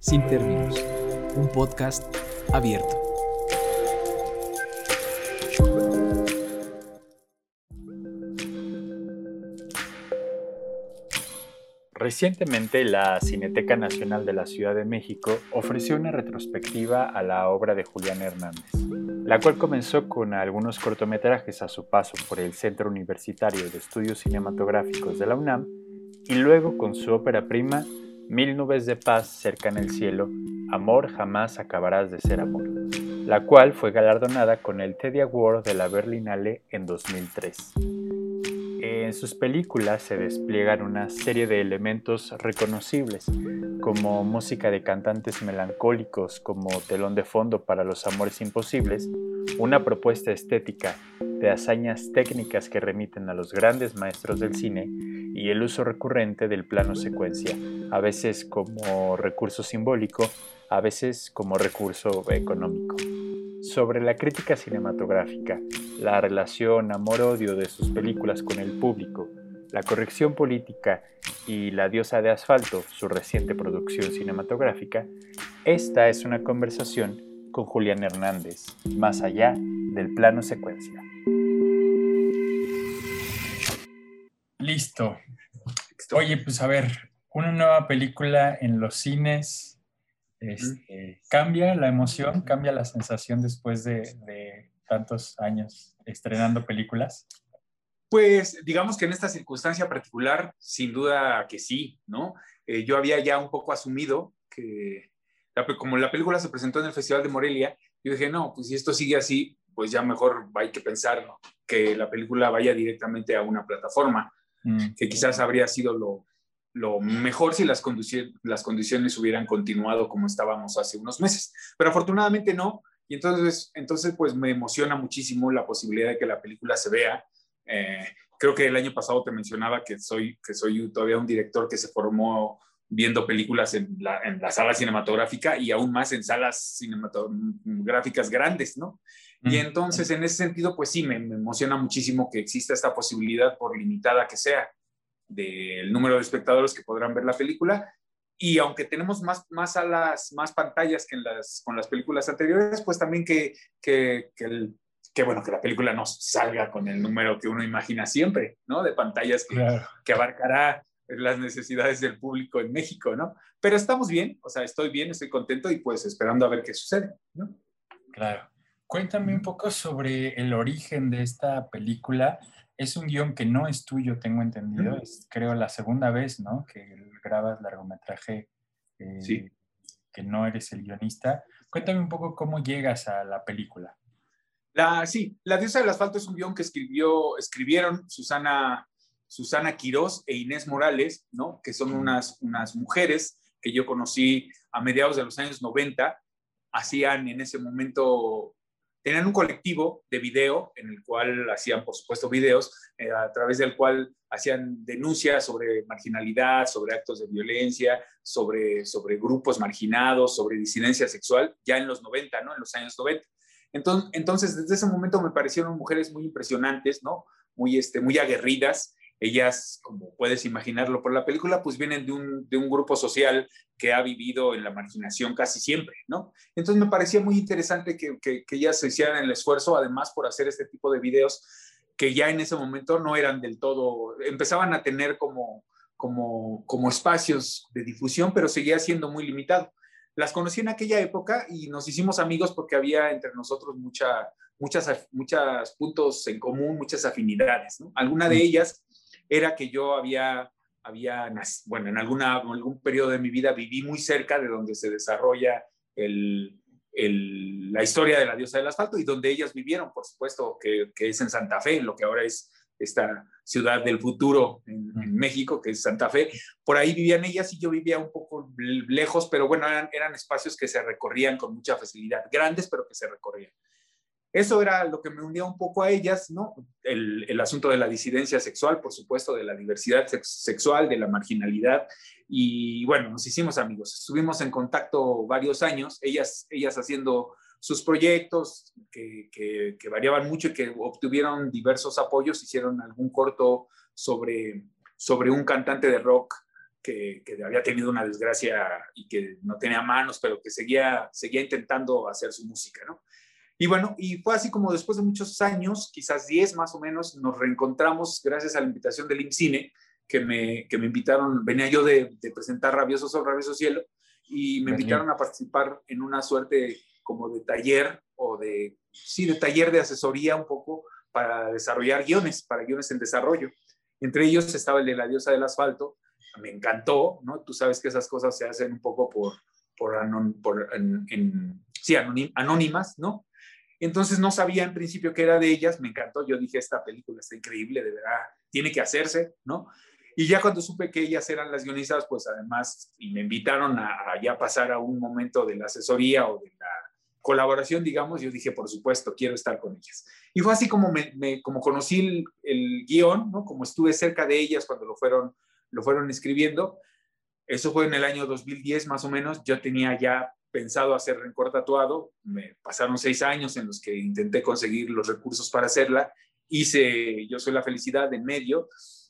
Sin términos, un podcast abierto. Recientemente la Cineteca Nacional de la Ciudad de México ofreció una retrospectiva a la obra de Julián Hernández, la cual comenzó con algunos cortometrajes a su paso por el Centro Universitario de Estudios Cinematográficos de la UNAM y luego con su ópera prima Mil nubes de paz cerca en el cielo, Amor jamás acabarás de ser amor, la cual fue galardonada con el Teddy Award de la Berlinale en 2003. En sus películas se despliegan una serie de elementos reconocibles, como música de cantantes melancólicos como telón de fondo para los amores imposibles, una propuesta estética de hazañas técnicas que remiten a los grandes maestros del cine y el uso recurrente del plano secuencia, a veces como recurso simbólico, a veces como recurso económico. Sobre la crítica cinematográfica, la relación amor-odio de sus películas con el público, la corrección política y La diosa de asfalto, su reciente producción cinematográfica, esta es una conversación con Julián Hernández, más allá del plano secuencia. Listo. Oye, pues a ver, una nueva película en los cines. Este, ¿Cambia la emoción, cambia la sensación después de, tantos años estrenando películas? Pues digamos que en esta circunstancia particular, sin duda que sí, ¿no? Eh, yo había ya un poco asumido que, como la película se presentó en el Festival de Morelia, yo dije, no, pues si esto sigue así, pues ya mejor hay que pensar que la película vaya directamente a una plataforma. Mm. que quizás habría sido lo, lo mejor si las, las condiciones hubieran continuado como estábamos hace unos meses. Pero afortunadamente no, y entonces, entonces pues me emociona muchísimo la posibilidad de que la película se vea. Eh, creo que el año pasado te mencionaba que soy, que soy todavía un director que se formó viendo películas en la, en la sala cinematográfica y aún más en salas cinematográficas grandes, ¿no? Y entonces, en ese sentido, pues sí, me, emociona muchísimo que exista esta posibilidad, por limitada que sea, del número de espectadores que podrán ver la película. Y aunque tenemos más, más salas, más pantallas que en las, con las películas anteriores, pues también que, que, que, que, bueno, que la película no salga con el número que uno imagina siempre, ¿no? De pantallas que, que abarcará las necesidades del público en México, ¿no? Pero estamos bien, o sea, estoy bien, estoy contento y pues esperando a ver qué sucede, ¿no? Claro. Cuéntame un poco sobre el origen de esta película. Es un guion que no es tuyo, tengo entendido. Es creo la segunda vez, ¿no? Que grabas largometraje eh, sí. que no eres el guionista. Cuéntame un poco cómo llegas a la película. La, sí, La diosa del asfalto es un guion que escribió, escribieron Susana, Susana Quirós e Inés Morales, ¿no? Que son unas, unas mujeres que yo conocí a mediados de los años 90. Hacían en ese momento tenían un colectivo de video en el cual hacían, por supuesto, videos eh, a través del cual hacían denuncias sobre marginalidad, sobre actos de violencia, sobre, sobre grupos marginados, sobre disidencia sexual, ya en los 90, ¿no? En los años 90. Entonces, entonces desde ese momento me parecieron mujeres muy impresionantes, ¿no? Muy, este, muy aguerridas, ellas, como puedes imaginarlo por la película, pues vienen de un, de un, grupo social que ha vivido en la marginación casi siempre, ¿no? Entonces me parecía muy interesante que, que, que ellas hicieran el esfuerzo, además, por hacer este tipo de videos que ya en ese momento no eran del todo, empezaban a tener como, como, como espacios de difusión, pero seguía siendo muy limitado. Las conocí en aquella época y nos hicimos amigos porque había entre nosotros mucha, muchas, muchos puntos en común, muchas afinidades. ¿no? Alguna de ellas era que yo había, había bueno, en alguna, algún periodo de mi vida viví muy cerca de donde se desarrolla el, el, la historia de la diosa del asfalto y donde ellas vivieron, por supuesto, que, que, es en Santa Fe, en lo que ahora es esta ciudad del futuro en, en, México, que es Santa Fe. Por ahí vivían ellas y yo vivía un poco lejos, pero bueno, eran, eran espacios que se recorrían con mucha facilidad, grandes, pero que se recorrían. Eso era lo que me unía un poco a ellas, ¿no? El, asunto de la disidencia sexual, por supuesto, de la diversidad sex sexual, de la marginalidad. Y bueno, nos hicimos amigos. Estuvimos en contacto varios años, ellas, ellas haciendo sus proyectos que variaban mucho y que obtuvieron diversos apoyos. Hicieron algún corto sobre, sobre un cantante de rock que, que, había tenido una desgracia y que no tenía manos, pero que seguía, seguía intentando hacer su música, ¿no? Y bueno, y fue así como después de muchos años, quizás 10 más o menos, nos reencontramos gracias a la invitación del IMCINE, que me, que me invitaron, venía yo de, de presentar Rabioso sobre Rabioso Cielo, y me invitaron a participar en una suerte como de taller o de, sí, de taller de asesoría un poco para desarrollar guiones, para guiones en desarrollo. Entre ellos estaba el de La diosa del asfalto, me encantó, ¿no? Tú sabes que esas cosas se hacen un poco por, por, por en, sí, anónimas, ¿no? Entonces no sabía en principio qué era de ellas, me encantó, yo dije, esta película está increíble, de verdad, tiene que hacerse, ¿no? Y ya cuando supe que ellas eran las guionistas, pues además, y me invitaron a, ya pasar a un momento de la asesoría o de la colaboración, digamos, yo dije, por supuesto, quiero estar con ellas. Y fue así como, me, como conocí el, el, guion, ¿no? Como estuve cerca de ellas cuando lo fueron, lo fueron escribiendo. Eso fue en el año 2010 más o menos. Yo tenía ya pensado hacer rencor tatuado. Me pasaron seis años en los que intenté conseguir los recursos para hacerla. Hice Yo Soy la Felicidad en medio.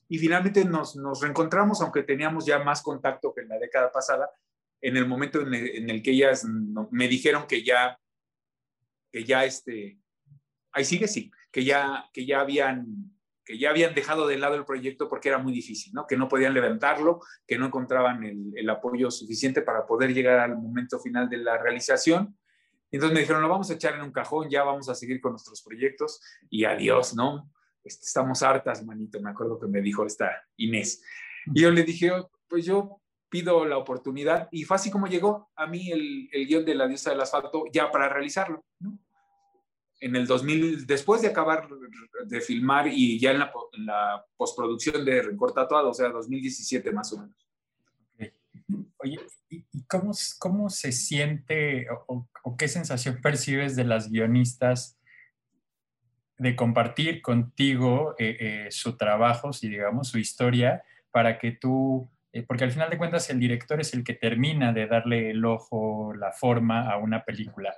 Y finalmente nos, nos reencontramos, aunque teníamos ya más contacto que en la década pasada, en el momento en el, en el que ellas me dijeron que ya, que ya este, ahí sigue, sí, que ya, que ya habían que ya habían dejado de lado el proyecto porque era muy difícil, ¿no? que no podían levantarlo, que no encontraban el, apoyo suficiente para poder llegar al momento final de la realización. Entonces me dijeron, lo vamos a echar en un cajón, ya vamos a seguir con nuestros proyectos y adiós, ¿no? Este, estamos hartas, manito, me acuerdo que me dijo esta Inés. Y yo le dije, oh, pues yo pido la oportunidad y fue así como llegó a mí el, el guion de La diosa del asfalto ya para realizarlo, ¿no? En el 2000, después de acabar de filmar y ya en la, en postproducción de Rencor Tatuado, o sea, 2017 más o menos. Oye, ¿y cómo, cómo se siente o, qué sensación percibes de las guionistas de compartir contigo eh, eh, su trabajo, si digamos, su historia, para que tú, eh, porque al final de cuentas el director es el que termina de darle el ojo, la forma a una película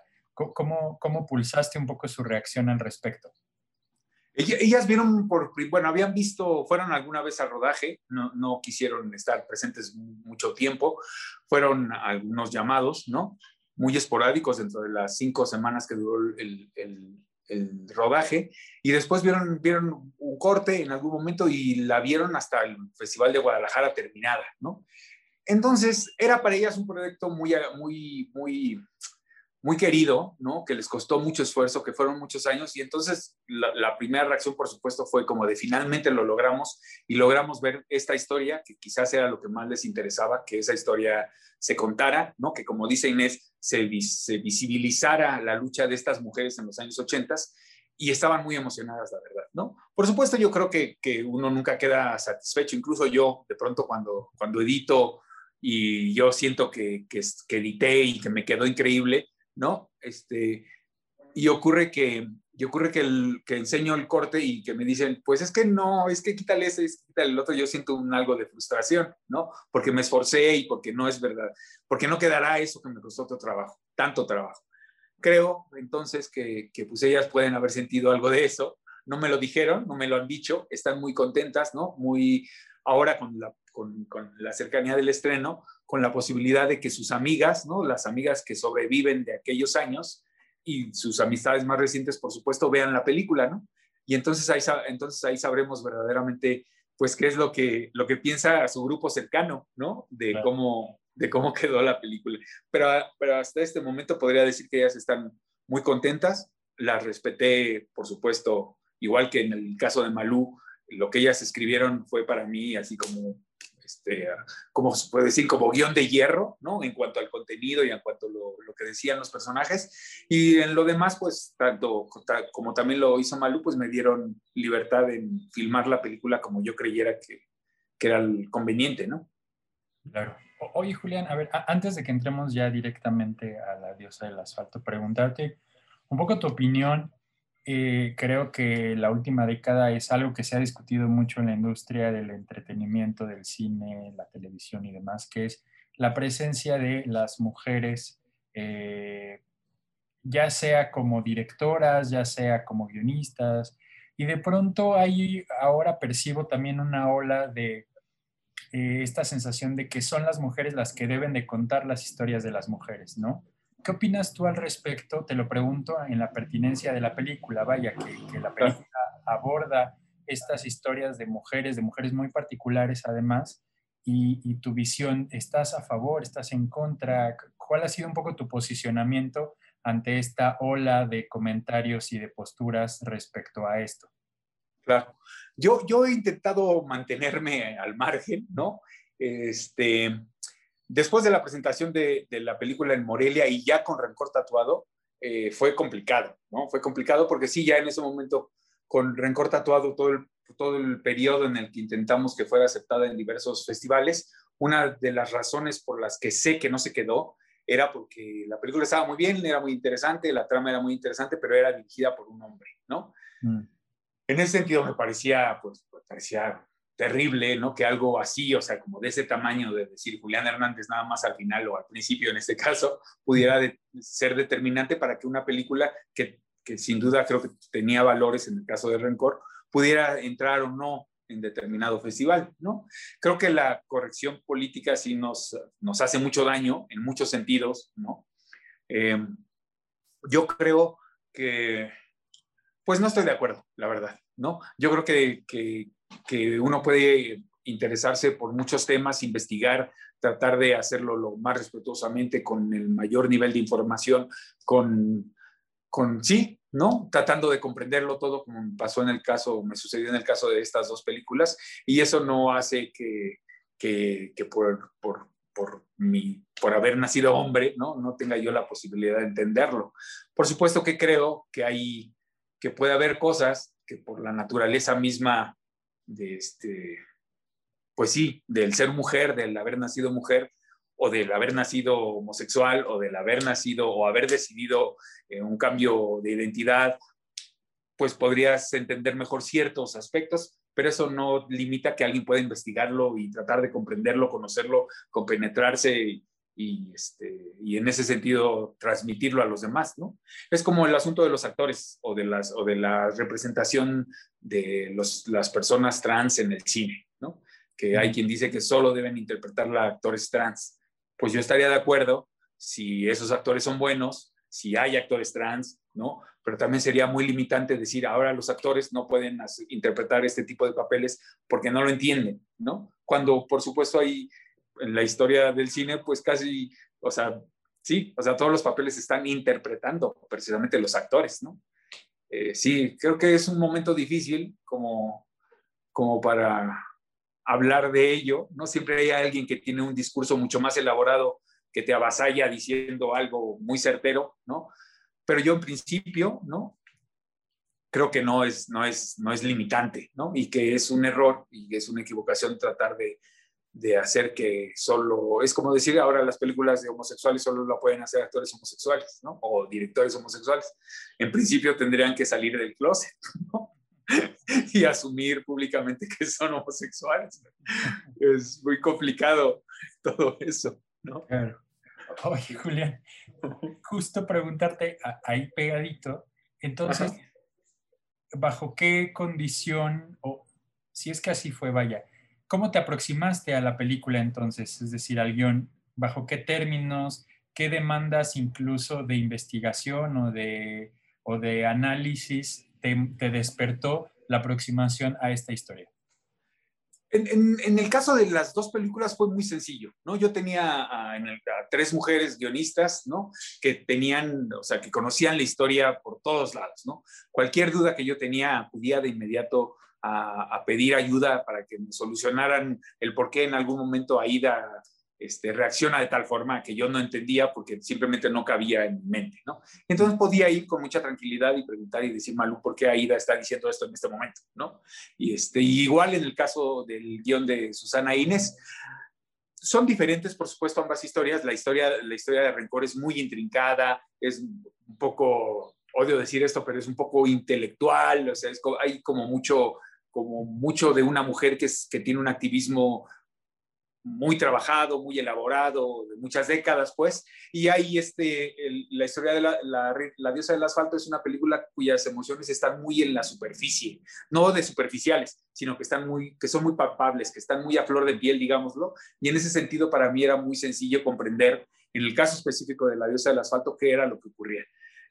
¿Cómo, cómo pulsaste un poco su reacción al respecto? Ellas vieron por, bueno, habían visto, fueron alguna vez al rodaje, no, no, quisieron estar presentes mucho tiempo, fueron algunos llamados, ¿no? Muy esporádicos dentro de las cinco semanas que duró el, el, el, rodaje, y después vieron, vieron un corte en algún momento y la vieron hasta el Festival de Guadalajara terminada, ¿no? Entonces, era para ellas un proyecto muy, muy, muy muy querido, ¿no? Que les costó mucho esfuerzo, que fueron muchos años. Y entonces la, primera reacción, por supuesto, fue como de finalmente lo logramos y logramos ver esta historia, que quizás era lo que más les interesaba, que esa historia se contara, ¿no? Que como dice Inés, se, visibilizara la lucha de estas mujeres en los años 80 y estaban muy emocionadas, la verdad, ¿no? Por supuesto, yo creo que, que uno nunca queda satisfecho, incluso yo, de pronto cuando, cuando edito y yo siento que, que, que edité y que me quedó increíble, ¿no? Este, y ocurre que, y ocurre que, el, que enseño el corte y que me dicen, pues es que no, es que quítale ese, quítale el otro, yo siento un algo de frustración, ¿no? Porque me esforcé y porque no es verdad, porque no quedará eso que me costó otro trabajo, tanto trabajo. Creo entonces que, que pues ellas pueden haber sentido algo de eso, no me lo dijeron, no me lo han dicho, están muy contentas, ¿no? Muy, ahora con la, con, con la cercanía del estreno, con la posibilidad de que sus amigas, ¿no? las amigas que sobreviven de aquellos años y sus amistades más recientes, por supuesto, vean la película, ¿no? Y entonces ahí, entonces ahí sabremos verdaderamente, pues, qué es lo que, lo que piensa su grupo cercano, ¿no? De, cómo, de cómo quedó la película. Pero, pero hasta este momento podría decir que ellas están muy contentas, las respeté, por supuesto, igual que en el caso de Malú, lo que ellas escribieron fue para mí así como este, como se puede decir, como guion de hierro, ¿no? En cuanto al contenido y en cuanto a lo, lo, que decían los personajes. Y en lo demás, pues, tanto como también lo hizo Malú, pues me dieron libertad en filmar la película como yo creyera que, que era conveniente, ¿no? Claro. Oye, Julián, a ver, antes de que entremos ya directamente a la diosa del asfalto, preguntarte un poco tu opinión eh, creo que la última década es algo que se ha discutido mucho en la industria del entretenimiento, del cine, la televisión y demás, que es la presencia de las mujeres, eh, ya sea como directoras, ya sea como guionistas, y de pronto ahí ahora percibo también una ola de eh, esta sensación de que son las mujeres las que deben de contar las historias de las mujeres, ¿no? ¿Qué opinas tú al respecto? Te lo pregunto en la pertinencia de la película, vaya, que, la película aborda estas historias de mujeres, de mujeres muy particulares además, y, y, tu visión, ¿estás a favor, estás en contra? ¿Cuál ha sido un poco tu posicionamiento ante esta ola de comentarios y de posturas respecto a esto? Claro. Yo, yo he intentado mantenerme al margen, ¿no? Este, después de la presentación de, de la película en Morelia y ya con Rencor Tatuado, eh, fue complicado, ¿no? Fue complicado porque sí, ya en ese momento, con Rencor Tatuado, todo el, todo el periodo en el que intentamos que fuera aceptada en diversos festivales, una de las razones por las que sé que no se quedó era porque la película estaba muy bien, era muy interesante, la trama era muy interesante, pero era dirigida por un hombre, ¿no? Mm. En ese sentido me parecía, pues, parecía terrible, ¿no? Que algo así, o sea, como de ese tamaño de decir Julián Hernández nada más al final o al principio en este caso, pudiera ser determinante para que una película que, que, sin duda creo que tenía valores en el caso de Rencor, pudiera entrar o no en determinado festival, ¿no? Creo que la corrección política sí nos, nos hace mucho daño en muchos sentidos, ¿no? Eh, yo creo que, pues no estoy de acuerdo, la verdad, ¿no? Yo creo que, que, que uno puede interesarse por muchos temas, investigar, tratar de hacerlo lo más respetuosamente, con el mayor nivel de información, con, con sí, ¿no? Tratando de comprenderlo todo como pasó en el caso, me sucedió en el caso de estas dos películas, y eso no hace que, que, que por, por, por, mi, por haber nacido hombre, ¿no? No tenga yo la posibilidad de entenderlo. Por supuesto que creo que hay, que puede haber cosas que por la naturaleza misma de este, pues sí, del ser mujer, del haber nacido mujer, o del haber nacido homosexual, o del haber nacido o haber decidido eh, un cambio de identidad, pues podrías entender mejor ciertos aspectos, pero eso no limita que alguien pueda investigarlo y tratar de comprenderlo, conocerlo, compenetrarse este, y en ese sentido transmitirlo a los demás, ¿no? Es como el asunto de los actores o de, las, o de la representación de los, las personas trans en el cine, ¿no? Que hay quien dice que solo deben interpretar a actores trans. Pues yo estaría de acuerdo si esos actores son buenos, si hay actores trans, ¿no? Pero también sería muy limitante decir ahora los actores no pueden interpretar este tipo de papeles porque no lo entienden, ¿no? Cuando por supuesto hay en la historia del cine, pues casi, o sea, sí, o sea, todos los papeles están interpretando precisamente los actores, ¿no? Eh, sí, creo que es un momento difícil como, como para hablar de ello, ¿no? Siempre hay alguien que tiene un discurso mucho más elaborado que te avasalla diciendo algo muy certero, ¿no? Pero yo en principio, ¿no? Creo que no es, no es, no es limitante, ¿no? Y que es un error y es una equivocación tratar de, de hacer que solo, es como decir ahora las películas de homosexuales solo lo pueden hacer actores homosexuales, ¿no? O directores homosexuales. En principio tendrían que salir del closet, ¿no? y asumir públicamente que son homosexuales. Es muy complicado todo eso, ¿no? Claro. Oye, Julián, justo preguntarte ahí pegadito, entonces, ¿bajo qué condición, o si es que así fue, vaya, ¿Cómo te aproximaste a la película entonces? Es decir, al guion, ¿bajo qué términos, qué demandas incluso de investigación o de, o de análisis te, despertó la aproximación a esta historia? En, el caso de las dos películas fue muy sencillo, ¿no? Yo tenía a, tres mujeres guionistas, ¿no? Que tenían, o sea, que conocían la historia por todos lados, ¿no? Cualquier duda que yo tenía acudía de inmediato a, pedir ayuda para que me solucionaran el por qué en algún momento Aida este, reacciona de tal forma que yo no entendía porque simplemente no cabía en mi mente, ¿no? Entonces podía ir con mucha tranquilidad y preguntar y decir, Malú, ¿por qué Aida está diciendo esto en este momento, ¿no? Y este, igual en el caso del guion de Susana Inés, son diferentes, por supuesto, ambas historias. La historia, la historia de Rencor es muy intrincada, es un poco, odio decir esto, pero es un poco intelectual, o sea, hay como mucho como mucho de una mujer que, es, que tiene un activismo muy trabajado, muy elaborado, de muchas décadas, pues. Y ahí este, la historia de la, la, diosa del asfalto es una película cuyas emociones están muy en la superficie, no de superficiales, sino que, están muy, que son muy palpables, que están muy a flor de piel, digámoslo. Y en ese sentido, para mí era muy sencillo comprender, en el caso específico de la diosa del asfalto, qué era lo que ocurría.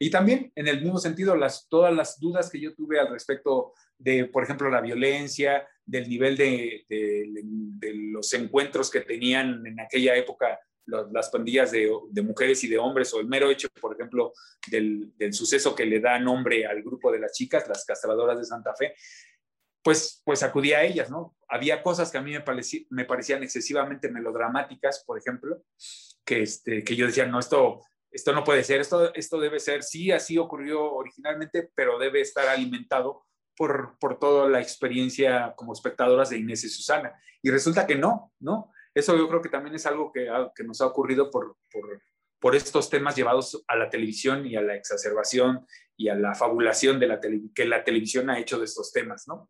Y también, en el mismo sentido, las, todas las dudas que yo tuve al respecto de, por ejemplo, la violencia, del nivel de, de, los encuentros que tenían en aquella época las pandillas de, mujeres y de hombres, o el mero hecho, por ejemplo, del, del, suceso que le da nombre al grupo de las chicas, las castradoras de Santa Fe, pues, pues acudí a ellas, ¿no? Había cosas que a mí me, me parecían excesivamente melodramáticas, por ejemplo, que, este, que yo decía, no, esto esto no puede ser, esto, esto debe ser, sí, así ocurrió originalmente, pero debe estar alimentado por, por toda la experiencia como espectadoras de Inés y Susana. Y resulta que no, ¿no? Eso yo creo que también es algo que, que nos ha ocurrido por, por, por, estos temas llevados a la televisión y a la exacerbación y a la fabulación de la que la televisión ha hecho de estos temas, ¿no?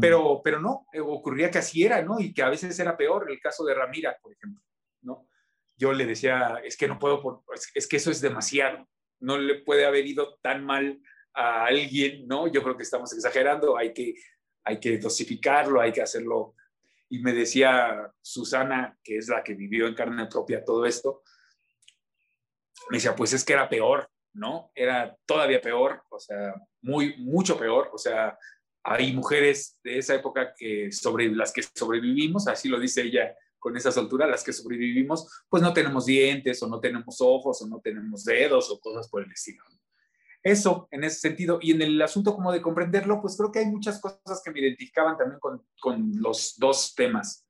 Pero, pero no, eh, ocurría que así era, ¿no? Y que a veces era peor, el caso de Ramira, por ejemplo, ¿no? Yo le decía, es que no puedo, es que eso es demasiado, no le puede haber ido tan mal a alguien, ¿no? Yo creo que estamos exagerando, hay que, hay que dosificarlo, hay que hacerlo. Y me decía Susana, que es la que vivió en carne propia todo esto, me decía, pues es que era peor, ¿no? Era todavía peor, o sea, muy, mucho peor, o sea, hay mujeres de esa época que sobre las que sobrevivimos, así lo dice ella con esa soltura, las que sobrevivimos, pues no tenemos dientes o no tenemos ojos o no tenemos dedos o cosas por el estilo. Eso en ese sentido. Y en el asunto como de comprenderlo, pues creo que hay muchas cosas que me identificaban también con, con los dos temas.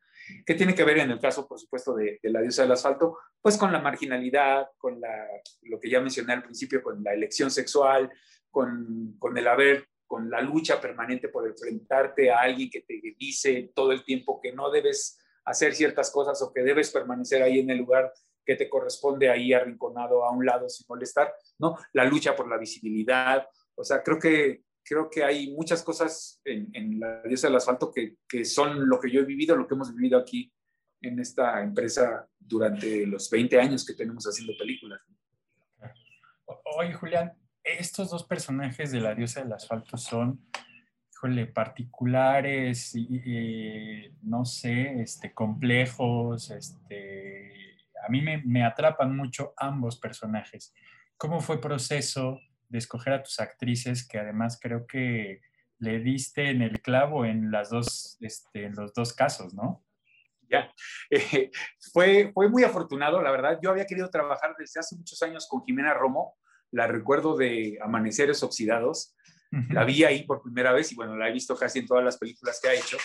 que tiene que ver en el caso, por supuesto, de, la diosa del asfalto? Pues con la marginalidad, con la, lo que ya mencioné al principio, con la elección sexual, con, con el haber con la lucha permanente por enfrentarte a alguien que te dice todo el tiempo que no debes hacer ciertas cosas o que debes permanecer ahí en el lugar que te corresponde ahí arrinconado a un lado sin molestar, ¿no? La lucha por la visibilidad, o sea, creo que, creo que hay muchas cosas en, la diosa del asfalto que, que, son lo que yo he vivido, lo que hemos vivido aquí en esta empresa durante los 20 años que tenemos haciendo películas. Oye, Julián, estos dos personajes de la diosa del asfalto son híjole, particulares, y, no sé, este, complejos, este, a mí me, me, atrapan mucho ambos personajes. ¿Cómo fue el proceso de escoger a tus actrices, que además creo que le diste en el clavo en, las dos, este, en los dos casos, ¿no? Ya, eh, fue, fue muy afortunado, la verdad. Yo había querido trabajar desde hace muchos años con Jimena Romo, la recuerdo de Amaneceres Oxidados, la vi ahí por primera vez y bueno, la he visto casi en todas las películas que ha hecho.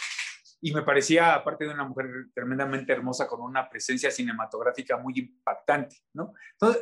Y me parecía, aparte de una mujer tremendamente hermosa, con una presencia cinematográfica muy impactante, ¿no?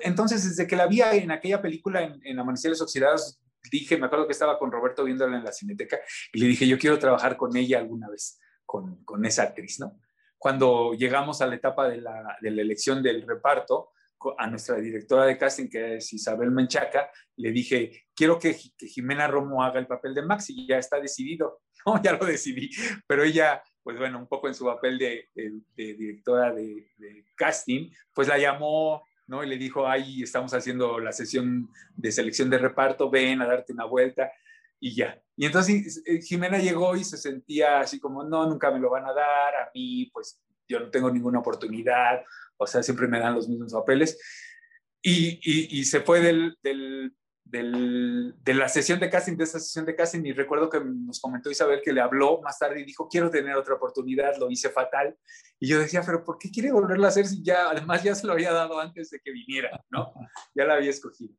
Entonces, desde que la vi en aquella película, en, en Amaneceres Oxidados, dije, me acuerdo que estaba con Roberto viéndola en la cineteca y le dije, yo quiero trabajar con ella alguna vez, con, con esa actriz, ¿no? Cuando llegamos a la etapa de la, de la elección del reparto, a nuestra directora de casting, que es Isabel Menchaca, le dije, quiero que, Jimena Romo haga el papel de Max y ya está decidido. No, ya lo decidí, pero ella, pues bueno, un poco en su papel de, directora de, casting, pues la llamó, ¿no? Y le dijo, ahí estamos haciendo la sesión de selección de reparto, ven a darte una vuelta y ya. Y entonces eh, Jimena llegó y se sentía así como, no, nunca me lo van a dar, a mí, pues yo no tengo ninguna oportunidad, o sea, siempre me dan los mismos papeles. Y, y, se fue del, del, del, de la sesión de casting, de esa sesión de casting, y recuerdo que nos comentó Isabel que le habló más tarde y dijo, quiero tener otra oportunidad, lo hice fatal. Y yo decía, pero ¿por qué quiere volverlo a hacer si ya, además ya se lo había dado antes de que viniera, ¿no? Ya la había escogido.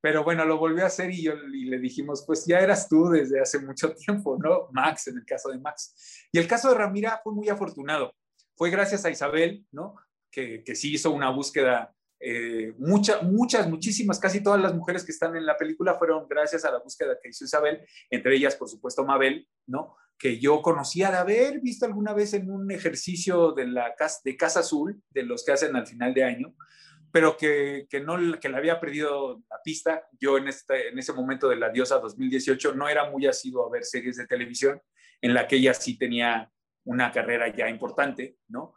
Pero bueno, lo volvió a hacer y, yo, y le dijimos, pues ya eras tú desde hace mucho tiempo, ¿no? Max, en el caso de Max. Y el caso de Ramira fue muy afortunado. Fue gracias a Isabel, ¿no? Que, sí hizo una búsqueda. Eh, muchas, muchísimas, casi todas las mujeres que están en la película fueron gracias a la búsqueda que hizo Isabel, entre ellas, por supuesto, Mabel, ¿no? Que yo conocía de haber visto alguna vez en un ejercicio de, la, de Casa Azul, de los que hacen al final de año, pero que, que, no, que le había perdido la pista. Yo en, este, en ese momento de la diosa 2018 no era muy asiduo a ver series de televisión en la que ella sí tenía una carrera ya importante, ¿no?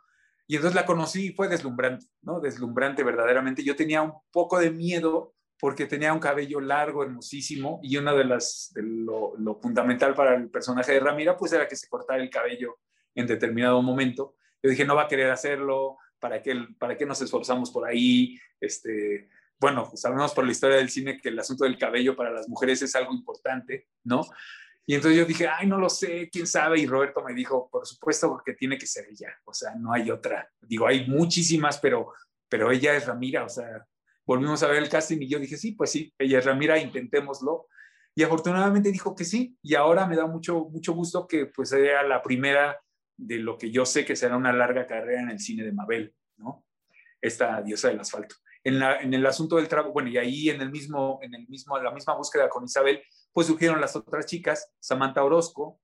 Y entonces la conocí y fue deslumbrante, ¿no? Deslumbrante verdaderamente. Yo tenía un poco de miedo porque tenía un cabello largo, hermosísimo, y una de las, de lo, lo, fundamental para el personaje de Ramira, pues era que se cortara el cabello en determinado momento. Yo dije, no va a querer hacerlo, ¿para qué, para qué nos esforzamos por ahí? Este, bueno, sabemos por la historia del cine que el asunto del cabello para las mujeres es algo importante, ¿no? Y entonces yo dije, ay, no lo sé, quién sabe. Y Roberto me dijo, por supuesto que tiene que ser ella. O sea, no hay otra. Digo, hay muchísimas, pero, pero ella es Ramira. O sea, volvimos a ver el casting y yo dije, sí, pues sí, ella es Ramira, intentémoslo. Y afortunadamente dijo que sí. Y ahora me da mucho, mucho gusto que pues sea la primera de lo que yo sé que será una larga carrera en el cine de Mabel, ¿no? Esta diosa del asfalto. En, el asunto del trabajo, bueno, y ahí en el mismo, en el mismo, la misma búsqueda con Isabel, pues surgieron las otras chicas, Samantha Orozco,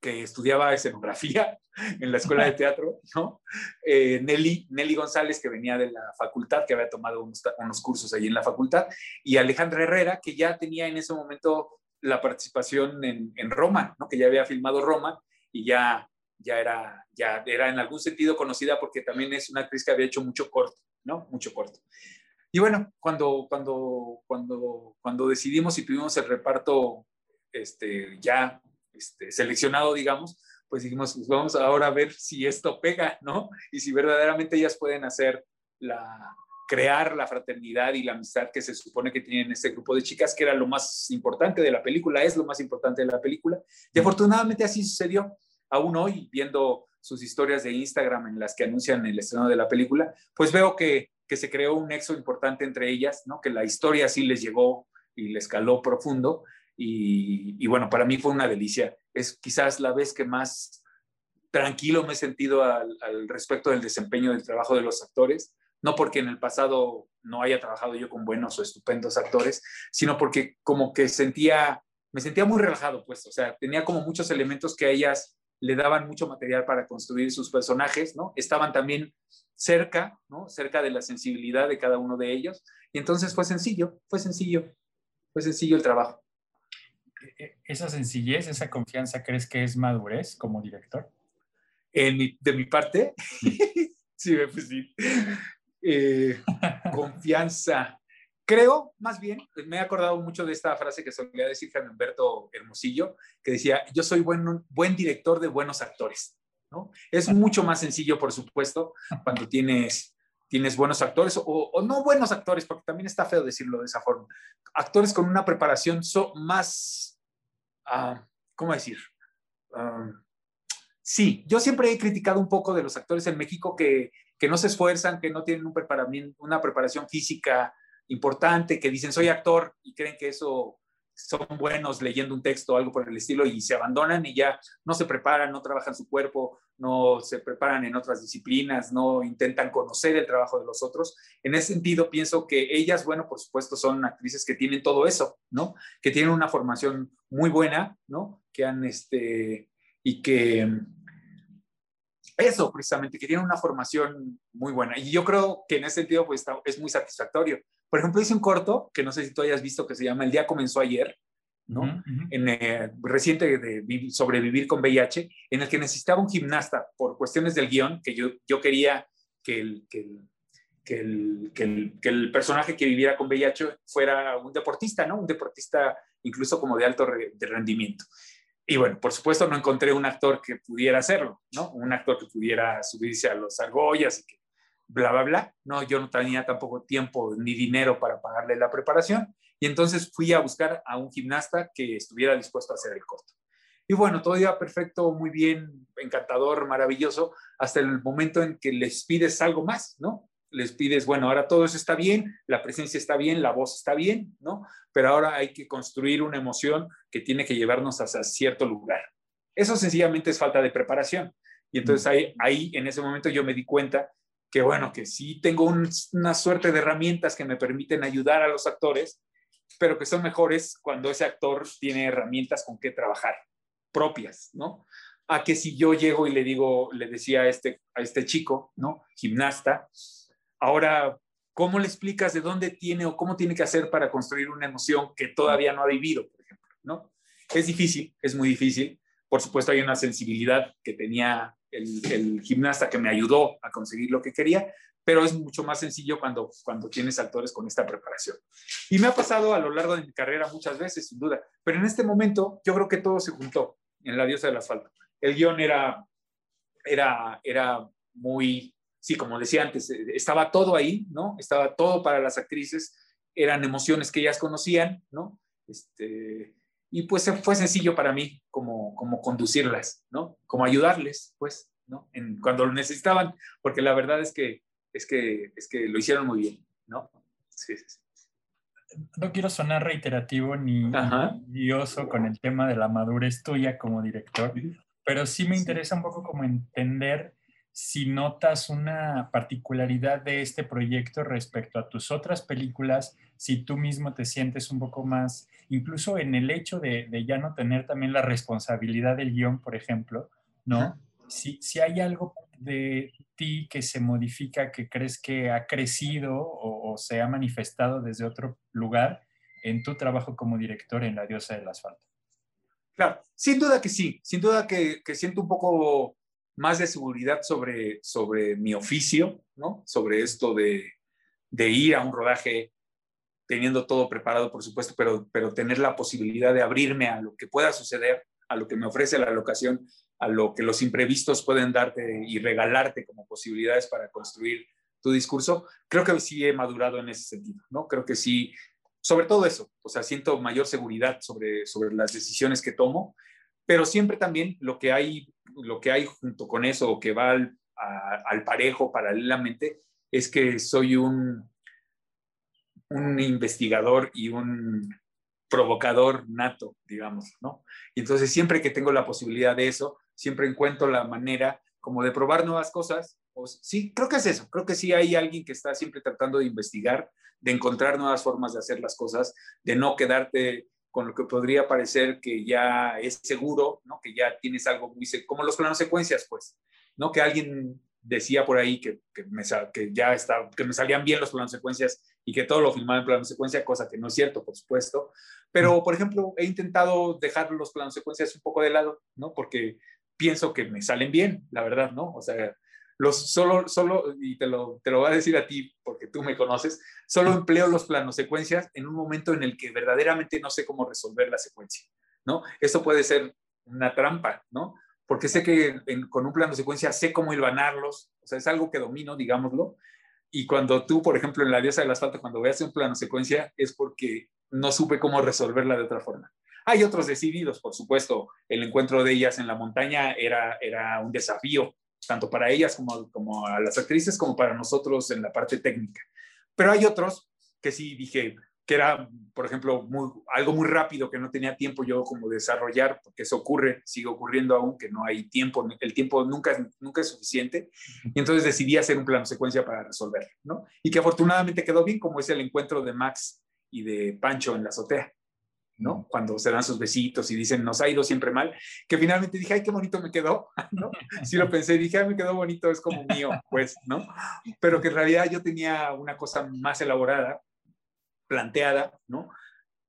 que estudiaba escenografía en la escuela de teatro, ¿no? Eh, Nelly, Nelly González, que venía de la facultad, que había tomado unos, unos, cursos ahí en la facultad, y Alejandra Herrera, que ya tenía en ese momento la participación en, en Roma, ¿no? Que ya había filmado Roma y ya, ya, era, ya era en algún sentido conocida porque también es una actriz que había hecho mucho corto, ¿no? Mucho corto. Y bueno, cuando, cuando, cuando, cuando decidimos y tuvimos el reparto este, ya este, seleccionado, digamos, pues dijimos, pues vamos ahora a ver si esto pega, ¿no? Y si verdaderamente ellas pueden hacer la, crear la fraternidad y la amistad que se supone que tienen este grupo de chicas, que era lo más importante de la película, es lo más importante de la película. Y afortunadamente así sucedió. Aún hoy, viendo sus historias de Instagram en las que anuncian el estreno de la película, pues veo que, que se creó un nexo importante entre ellas, ¿no? que la historia sí les llegó y les caló profundo y, bueno, para mí fue una delicia. Es quizás la vez que más tranquilo me he sentido al, al, respecto del desempeño del trabajo de los actores, no porque en el pasado no haya trabajado yo con buenos o estupendos actores, sino porque como que sentía, me sentía muy relajado, pues, o sea, tenía como muchos elementos que a ellas le daban mucho material para construir sus personajes, ¿no? Estaban también cerca, ¿no? Cerca de la sensibilidad de cada uno de ellos. Y entonces fue sencillo, fue sencillo, fue sencillo el trabajo. E, esa sencillez, esa confianza, ¿crees que es madurez como director? En mi, de mi parte, sí, pues sí. Eh, confianza. Creo, más bien, me he acordado mucho de esta frase que solía decir Jaime Humberto Hermosillo, que decía, yo soy buen, buen director de buenos actores. ¿No? Es mucho más sencillo, por supuesto, cuando tienes, tienes buenos actores, o, o no buenos actores, porque también está feo decirlo de esa forma, actores con una preparación so, más Uh, ¿cómo decir? Uh, sí, yo siempre he criticado un poco de los actores en México que, que no se esfuerzan, que no tienen un preparamiento, una preparación física importante, que dicen soy actor y creen que eso son buenos leyendo un texto o algo por el estilo y se abandonan y ya no se preparan, no trabajan su cuerpo, no se preparan en otras disciplinas, no intentan conocer el trabajo de los otros. En ese sentido, pienso que ellas, bueno, por supuesto, son actrices que tienen todo eso, ¿no? Que tienen una formación muy buena, ¿no? Que han, este, y que eso precisamente, que tienen una formación muy buena. Y yo creo que en ese sentido, pues es muy satisfactorio. Por ejemplo, hice un corto que no sé si tú hayas visto que se llama El día comenzó ayer, ¿no? Uh -huh. en, eh, reciente de sobrevivir con VIH, en el que necesitaba un gimnasta por cuestiones del guion, que yo, yo quería que el, que, el, que, el, que, el, que el personaje que viviera con VIH fuera un deportista, ¿no? Un deportista incluso como de alto re, de rendimiento. Y bueno, por supuesto no encontré un actor que pudiera hacerlo, ¿no? Un actor que pudiera subirse a los argollas y que bla, bla, bla. No, yo no tenía tampoco tiempo ni dinero para pagarle la preparación. Y entonces fui a buscar a un gimnasta que estuviera dispuesto a hacer el corto. Y bueno, todo iba perfecto, muy bien, encantador, maravilloso, hasta el momento en que les pides algo más, ¿no? Les pides, bueno, ahora todo eso está bien, la presencia está bien, la voz está bien, ¿no? Pero ahora hay que construir una emoción que tiene que llevarnos hacia cierto lugar. Eso sencillamente es falta de preparación. Y entonces ahí, ahí en ese momento yo me di cuenta que bueno, que sí tengo un, una suerte de herramientas que me permiten ayudar a los actores, pero que son mejores cuando ese actor tiene herramientas con que trabajar propias, ¿no? A que si yo llego y le digo, le decía a este, a este chico, ¿no? Gimnasta, ahora, ¿cómo le explicas de dónde tiene o cómo tiene que hacer para construir una emoción que todavía no ha vivido, ¿no? Es difícil, es muy difícil. Por supuesto, hay una sensibilidad que tenía el, gimnasta que me ayudó a conseguir lo que quería, pero es mucho más sencillo cuando, cuando tienes actores con esta preparación. Y me ha pasado a lo largo de mi carrera muchas veces, sin duda, pero en este momento yo creo que todo se juntó en La diosa del asfalto. El guion era, era, era muy, sí, como decía antes, estaba todo ahí, ¿no? Estaba todo para las actrices, eran emociones que ellas conocían, ¿no? Este, y pues fue sencillo para mí como, como conducirlas, ¿no? Como ayudarles, pues, ¿no? En, cuando lo necesitaban, porque la verdad es que, es que, es que lo hicieron muy bien, ¿no? Sí, sí, No quiero sonar reiterativo ni dioso con el tema de la madurez tuya como director, pero sí me interesa un poco como entender si notas una particularidad de este proyecto respecto a tus otras películas, si tú mismo te sientes un poco más, incluso en el hecho de, ya no tener también la responsabilidad del guion, por ejemplo, ¿no? Si, si hay algo de ti que se modifica, que crees que ha crecido o, se ha manifestado desde otro lugar en tu trabajo como director en La Diosa del Asfalto. Claro, sin duda que sí, sin duda que, que siento un poco más de seguridad sobre, sobre mi oficio, ¿no? Sobre esto de, de ir a un rodaje teniendo todo preparado, por supuesto, pero, pero tener la posibilidad de abrirme a lo que pueda suceder, a lo que me ofrece la locación, a lo que los imprevistos pueden darte y regalarte como posibilidades para construir tu discurso, creo que sí he madurado en ese sentido, ¿no? Creo que sí, sobre todo eso, o sea, siento mayor seguridad sobre, sobre las decisiones que tomo, pero siempre también lo que hay lo que hay junto con eso, que va al, parejo paralelamente, es que soy un, un investigador y un provocador nato, digamos, ¿no? Y entonces siempre que tengo la posibilidad de eso, siempre encuentro la manera como de probar nuevas cosas. O, sí, creo que es eso. Creo que sí hay alguien que está siempre tratando de investigar, de encontrar nuevas formas de hacer las cosas, de no quedarte con lo que podría parecer que ya es seguro, ¿no? que ya tienes algo muy como los planos secuencias, pues, ¿no? que alguien decía por ahí que, que, me, ya está, que me salían bien los planos secuencias y que todo lo filmaba en plano secuencia, cosa que no es cierto, por supuesto. Pero, por ejemplo, he intentado dejar los planos secuencias un poco de lado, ¿no? Porque pienso que me salen bien, la verdad, ¿no? O sea, solo, solo, y te lo, te lo voy a decir a ti porque tú me conoces, solo empleo los planos secuencias en un momento en el que verdaderamente no sé cómo resolver la secuencia, ¿no? Esto puede ser una trampa, ¿no? Porque sé que con un plano secuencia sé cómo hilvanarlos, o sea, es algo que domino, digámoslo, y cuando tú, por ejemplo, en la diosa del asfalto, cuando veas un plano secuencia, es porque no supe cómo resolverla de otra forma. Hay otros decididos, por supuesto, el encuentro de ellas en la montaña era, era un desafío, tanto para ellas como, como a las actrices, como para nosotros en la parte técnica. Pero hay otros que sí dije que era, por ejemplo, muy, algo muy rápido que no tenía tiempo yo como desarrollar, porque eso ocurre, sigue ocurriendo aún, que no hay tiempo, el tiempo nunca, nunca es suficiente, y entonces decidí hacer un plano secuencia para resolverlo, ¿no? Y que afortunadamente quedó bien, como es el encuentro de Max y de Pancho en la azotea. ¿No? Cuando se dan sus besitos y dicen, nos ha ido siempre mal, que finalmente dije, ay, qué bonito me quedó, ¿no? Sí lo pensé, dije, ay, me quedó bonito, es como mío, pues, ¿no? Pero que en realidad yo tenía una cosa más elaborada, planteada, ¿no?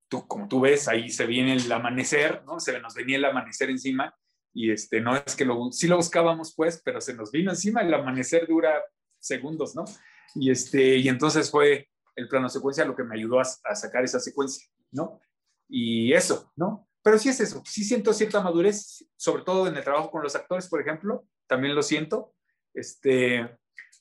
Tú, como tú ves, ahí se viene el amanecer, ¿no? Se nos venía el amanecer encima y este, no es que lo, sí lo buscábamos, pues, pero se nos vino encima, el amanecer dura segundos, ¿no? Y, este, y entonces fue el plano secuencia lo que me ayudó a, a sacar esa secuencia, ¿no? Y eso, ¿no? Pero sí es eso, sí siento cierta madurez, sobre todo en el trabajo con los actores, por ejemplo, también lo siento, este,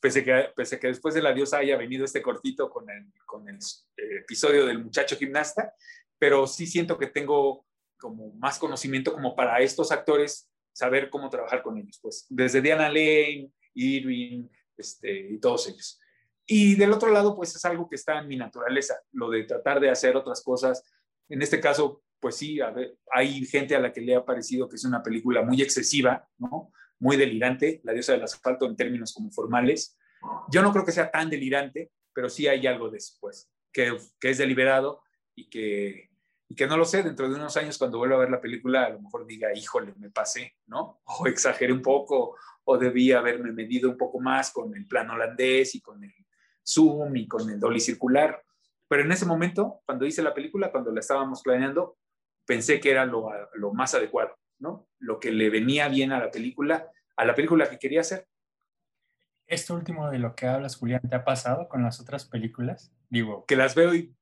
pese que, pese que después de la diosa haya venido este cortito con el, con el eh, episodio del muchacho gimnasta, pero sí siento que tengo como más conocimiento como para estos actores saber cómo trabajar con ellos, pues desde Diana Lane, Irving, este, y todos ellos. Y del otro lado, pues es algo que está en mi naturaleza, lo de tratar de hacer otras cosas en este caso, pues sí, hay gente a la que le ha parecido que es una película muy excesiva, ¿no? Muy delirante, La diosa del asfalto en términos como formales. Yo no creo que sea tan delirante, pero sí hay algo después, que, es deliberado y que, y que no lo sé, dentro de unos años cuando vuelva a ver la película, a lo mejor diga, híjole, me pasé, ¿no? O exageré un poco, o debí haberme medido un poco más con el plano holandés y con el zoom y con el dolly circular. Pero en ese momento, cuando hice la película, cuando la estábamos planeando, pensé que era lo, lo más adecuado, ¿no? Lo que le venía bien a la película a la película que quería hacer. Esto último de lo que hablas, Julián, ¿te ha pasado con las otras películas? Digo, Que las veo y...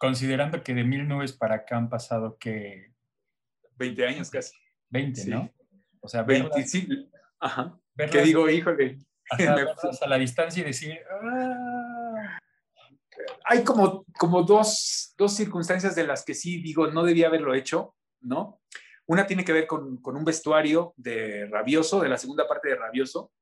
considerando que de Mil Nubes para acá han pasado que 20 años casi. 20, Sí. ¿no? O sea, 20, verlas, sí. Ajá. verlas- Que digo, híjole. ajá, me- verlas a la distancia y decir, "Ah". Hay como, como dos, dos circunstancias de las que sí digo, no debía haberlo hecho, ¿no? Una tiene que ver con, con un vestuario de Rabioso, de la segunda parte de Rabioso,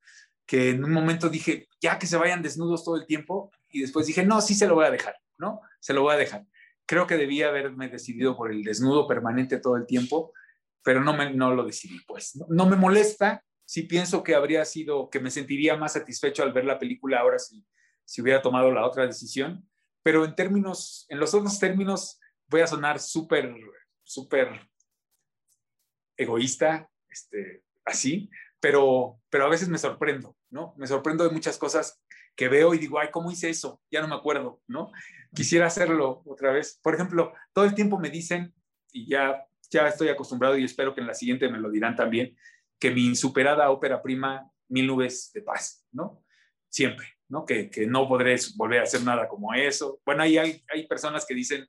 que en un momento dije, ya que se vayan desnudos todo el tiempo, y después dije, no, sí se lo voy a dejar, ¿no? Se lo voy a dejar. Creo que debía haberme decidido por el desnudo permanente todo el tiempo, pero no, me, no lo decidí, pues. No, me molesta, sí pienso que habría sido, que me sentiría más satisfecho al ver la película ahora si, si hubiera tomado la otra decisión, pero en términos, en los otros términos, voy a sonar súper, súper egoísta, este, así, pero, pero a veces me sorprendo, ¿no? Me sorprendo de muchas cosas que veo y digo, ay, ¿cómo hice eso? Ya no me acuerdo, ¿no? Quisiera hacerlo otra vez. Por ejemplo, todo el tiempo me dicen, y ya, ya estoy acostumbrado y espero que en la siguiente me lo dirán también, que mi insuperada ópera prima, Mil Nubes de Paz, ¿no? Siempre, ¿no? Que, que no podré volver a hacer nada como eso. Bueno, ahí hay, hay personas que dicen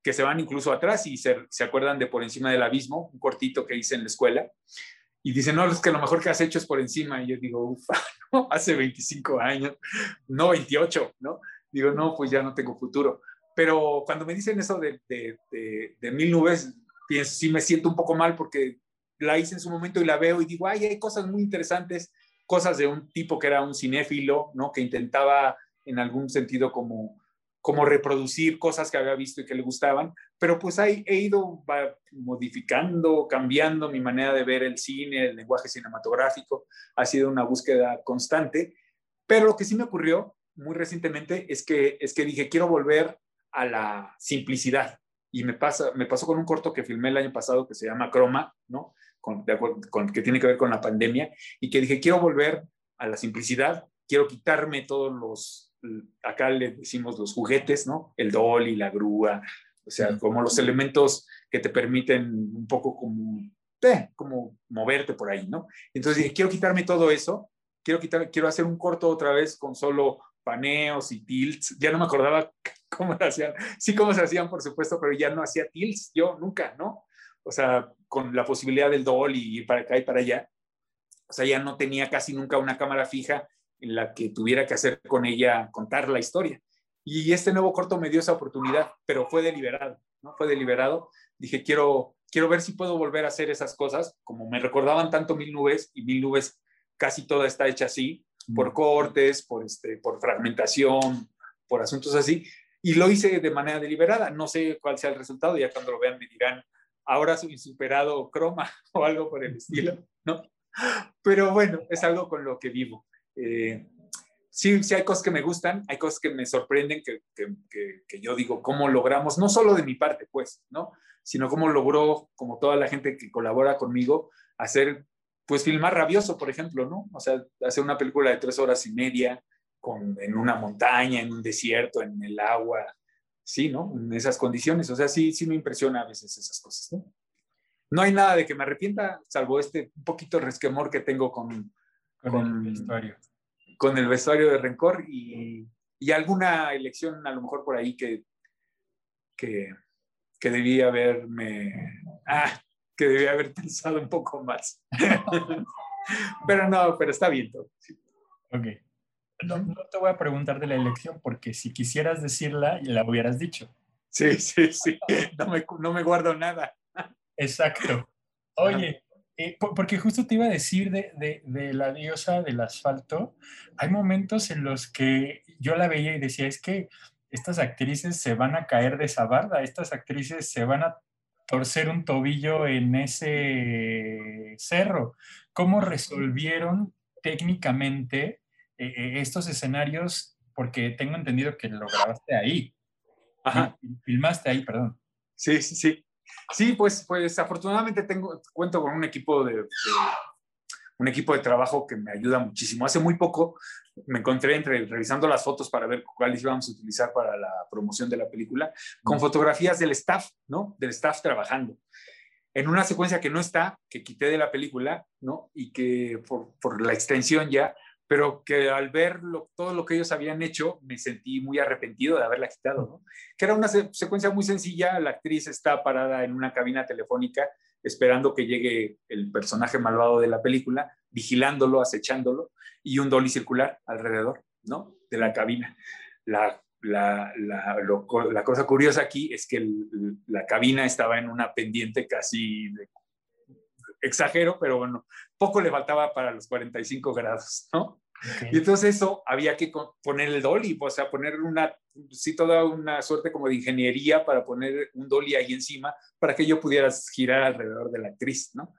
que se van incluso atrás y se, se acuerdan de Por encima del abismo, un cortito que hice en la escuela, y dicen, no, es que lo mejor que has hecho es por encima. Y yo digo, ufa, ¿no? hace 25 años, no 28, ¿no? Digo, no, pues ya no tengo futuro. Pero cuando me dicen eso de, de, de, de Mil Nubes, pienso, sí me siento un poco mal porque la hice en su momento y la veo y digo, ay, hay cosas muy interesantes, cosas de un tipo que era un cinéfilo, ¿no? Que intentaba en algún sentido como, como reproducir cosas que había visto y que le gustaban, pero pues ahí he ido modificando, cambiando mi manera de ver el cine, el lenguaje cinematográfico, ha sido una búsqueda constante, pero lo que sí me ocurrió muy recientemente es que, es que dije, quiero volver a la simplicidad. Y me, pasa, me pasó con un corto que filmé el año pasado que se llama Croma, ¿no? Con, de acuerdo, con, que tiene que ver con la pandemia, y que dije, quiero volver a la simplicidad, quiero quitarme todos los, acá le decimos los juguetes, ¿no? El dolly, la grúa, o sea, como los elementos que te permiten un poco como, eh, como moverte por ahí, ¿no? Entonces dije, quiero quitarme todo eso, quiero, quitar, quiero hacer un corto otra vez con solo paneos y tilts, ya no me acordaba cómo se hacían, sí cómo se hacían, por supuesto, pero ya no hacía tilts, yo nunca, ¿no? O sea, con la posibilidad del dolly y ir para acá y para allá, o sea, ya no tenía casi nunca una cámara fija en la que tuviera que hacer con ella, contar la historia. Y este nuevo corto me dio esa oportunidad, pero fue deliberado, ¿no? Fue deliberado. Dije, quiero, quiero ver si puedo volver a hacer esas cosas, como me recordaban tanto Mil Nubes, y Mil Nubes casi toda está hecha así, por cortes, por, este, por fragmentación, por asuntos así, y lo hice de manera deliberada. No sé cuál sea el resultado, ya cuando lo vean me dirán, ahora soy superado croma o algo por el estilo, ¿no? Pero bueno, es algo con lo que vivo. Eh, sí, sí hay cosas que me gustan, hay cosas que me sorprenden, que, que, que, que, yo digo, ¿cómo logramos? No solo de mi parte, pues, ¿no? Sino cómo logró, como toda la gente que colabora conmigo, hacer, pues, filmar Rabioso, por ejemplo, ¿no? O sea, hacer una película de tres horas y media con, en una montaña, en un desierto, en el agua, sí, ¿no? En esas condiciones. O sea, sí, sí me impresiona a veces esas cosas, ¿no? No hay nada de que me arrepienta, salvo este poquito resquemor que tengo con, con, con el vestuario. Con el vestuario de Rencor y, y, alguna elección a lo mejor por ahí que, que, que debía haberme, ah, que debía haber pensado un poco más. pero no, pero está bien todo. Sí. Ok. No, no, te voy a preguntar de la elección porque si quisieras decirla, la hubieras dicho. Sí, sí, sí. No me, no me guardo nada. Exacto. Oye, eh, porque justo te iba a decir de, de, de, la diosa del asfalto, hay momentos en los que yo la veía y decía, es que estas actrices se van a caer de esa barda, estas actrices se van a torcer un tobillo en ese cerro. ¿Cómo resolvieron técnicamente eh, estos escenarios? Porque tengo entendido que lo grabaste ahí. Ajá. Filmaste ahí, perdón. Sí, sí, sí. Sí, pues, pues afortunadamente tengo, cuento con un equipo de, de, un equipo de trabajo que me ayuda muchísimo. Hace muy poco me encontré entre revisando las fotos para ver cuáles íbamos a utilizar para la promoción de la película, con fotografías del staff, ¿no? Del staff trabajando. en una secuencia que no está, que quité de la película, ¿no? Y que por, por la extensión ya, pero que al ver todo lo que ellos habían hecho, me sentí muy arrepentido de haberla quitado. Que era una secuencia muy sencilla, la actriz está parada en una cabina telefónica esperando que llegue el personaje malvado de la película, vigilándolo, acechándolo, y un dolly circular alrededor, ¿no? De la cabina. La, la, la, la cosa curiosa aquí es que la cabina estaba en una pendiente casi de exagero, pero bueno, poco le faltaba para los 45 grados, ¿no? Y entonces eso había que poner el dolly, o sea, poner una, sí, toda una suerte como de ingeniería para poner un dolly ahí encima para que yo pudiera girar alrededor de la actriz, ¿no?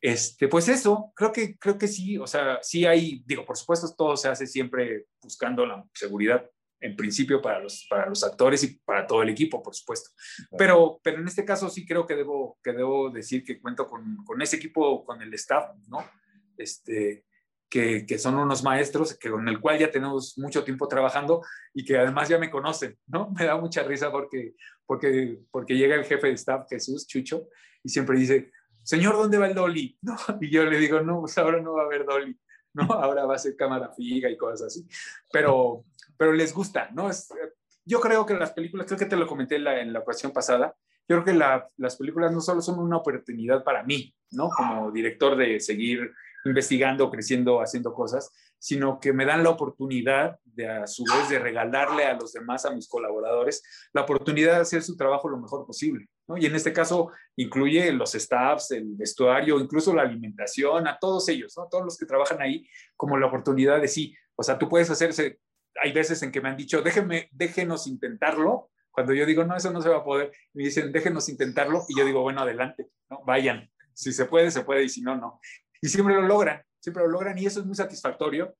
Este, pues eso, creo que, creo que sí, o sea, sí hay, digo, por supuesto, todo se hace siempre buscando la seguridad en principio para los, para los actores y para todo el equipo, por supuesto. Pero, pero en este caso sí creo que debo, que debo decir que cuento con, con ese equipo, con el staff, ¿no? Este, que, que, son unos maestros que, con el cual ya tenemos mucho tiempo trabajando y que además ya me conocen, ¿no? Me da mucha risa porque, porque, porque llega el jefe de staff, Jesús Chucho, y siempre dice, señor, ¿dónde va el dolly? ¿No? Y yo le digo, no, pues ahora no va a haber dolly, ¿no? Ahora va a ser cámara fija y cosas así. Pero, pero les gusta, ¿no? Es, yo creo que las películas, creo que te lo comenté en la, ocasión pasada, yo creo que la, las películas no solo son una oportunidad para mí, ¿no? Como director de seguir investigando, creciendo, haciendo cosas, sino que me dan la oportunidad de a su vez de regalarle a los demás, a mis colaboradores, la oportunidad de hacer su trabajo lo mejor posible. ¿no? Y en este caso incluye los staffs, el vestuario, incluso la alimentación, a todos ellos, ¿no? todos los que trabajan ahí, como la oportunidad de sí. O sea, tú puedes hacerse, hay veces en que me han dicho, déjenme, déjenos intentarlo. Cuando yo digo, no, eso no se va a poder, me dicen, déjenos intentarlo. Y yo digo, bueno, adelante, ¿no? vayan. Si se puede, se puede, y si no, no. Y siempre lo logran, siempre lo logran y eso es muy satisfactorio.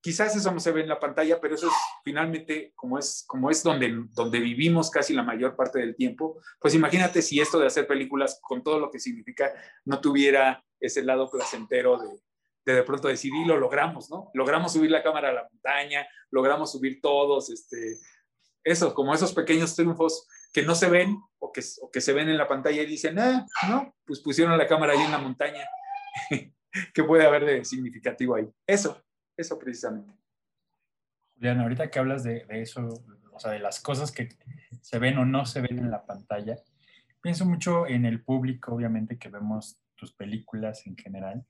Quizás eso no se ve en la pantalla, pero eso es finalmente como es, como es donde, donde vivimos casi la mayor parte del tiempo. Pues imagínate si esto de hacer películas con todo lo que significa no tuviera ese lado placentero de, de de pronto decir, y lo logramos, ¿no? Logramos subir la cámara a la montaña, logramos subir todos, este, eso, como esos pequeños triunfos que no se ven o que, o que se ven en la pantalla y dicen, ah, no, pues pusieron la cámara ahí en la montaña ¿Qué puede haber de significativo ahí? Eso, eso precisamente. Julián, ahorita que hablas de, eso, o sea, de las cosas que se ven o no se ven en la pantalla, pienso mucho en el público, obviamente, que vemos tus películas en general,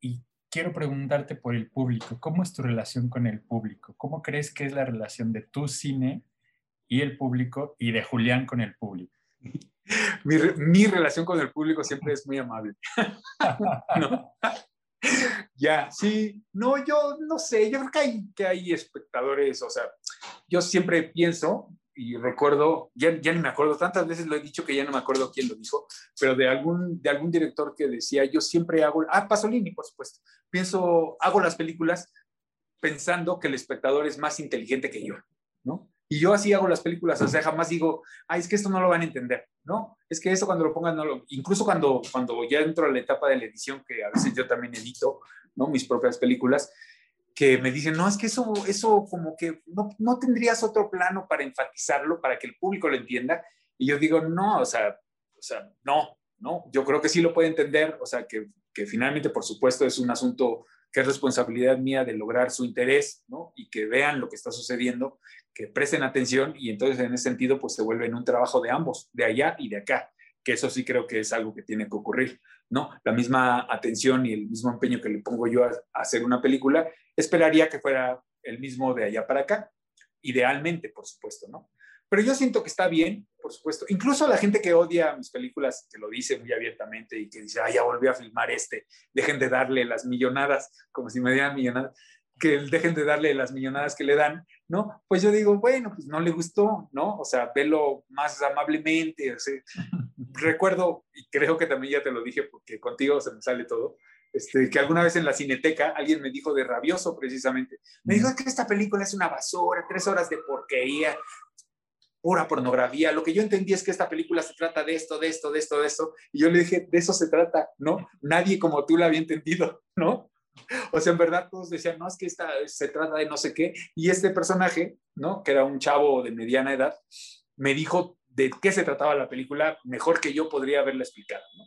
y quiero preguntarte por el público. ¿Cómo es tu relación con el público? ¿Cómo crees que es la relación de tu cine y el público y de Julián con el público? mi, mi, relación con el público siempre es muy amable. ¿No? ya, sí, no, yo no sé, yo creo que hay, que hay espectadores, o sea, yo siempre pienso y recuerdo, ya, ya ni me acuerdo, tantas veces lo he dicho que ya no me acuerdo quién lo dijo, pero de algún, de algún director que decía, yo siempre hago, ah, Pasolini, por supuesto, pienso, hago las películas pensando que el espectador es más inteligente que yo, ¿no? Y yo así hago las películas, o sea, jamás digo, ay, es que esto no lo van a entender, ¿no? Es que esto cuando lo pongan, no lo... incluso cuando, cuando ya entro a la etapa de la edición, que a veces yo también edito, ¿no? Mis propias películas, que me dicen, no, es que eso, eso como que no, no tendrías otro plano para enfatizarlo, para que el público lo entienda. Y yo digo, no, o sea, o sea, no, no, yo creo que sí lo puede entender, o sea, que, que finalmente, por supuesto, es un asunto que es responsabilidad mía de lograr su interés, ¿no? Y que vean lo que está sucediendo que presten atención y entonces en ese sentido pues se vuelve en un trabajo de ambos, de allá y de acá, que eso sí creo que es algo que tiene que ocurrir, ¿no? La misma atención y el mismo empeño que le pongo yo a, hacer una película, esperaría que fuera el mismo de allá para acá, idealmente, por supuesto, ¿no? Pero yo siento que está bien, por supuesto. Incluso la gente que odia mis películas, que lo dice muy abiertamente y que dice, ah, ya volví a filmar este, dejen de darle las millonadas, como si me dieran millonadas que dejen de darle las millonadas que le dan, ¿no? Pues yo digo, bueno, pues no le gustó, ¿no? O sea, velo más amablemente. O sea, recuerdo, y creo que también ya te lo dije porque contigo se me sale todo, este, que alguna vez en la cineteca alguien me dijo de rabioso precisamente, me dijo que esta película es una basura, tres horas de porquería, pura pornografía. Lo que yo entendí es que esta película se trata de esto, de esto, de esto, de esto. Y yo le dije, de eso se trata, ¿no? Nadie como tú la había entendido, ¿no? O sea, en verdad todos decían, no, es que esta se trata de no sé qué. Y este personaje, ¿no? Que era un chavo de mediana edad, me dijo de qué se trataba la película, mejor que yo podría haberla explicado. ¿no?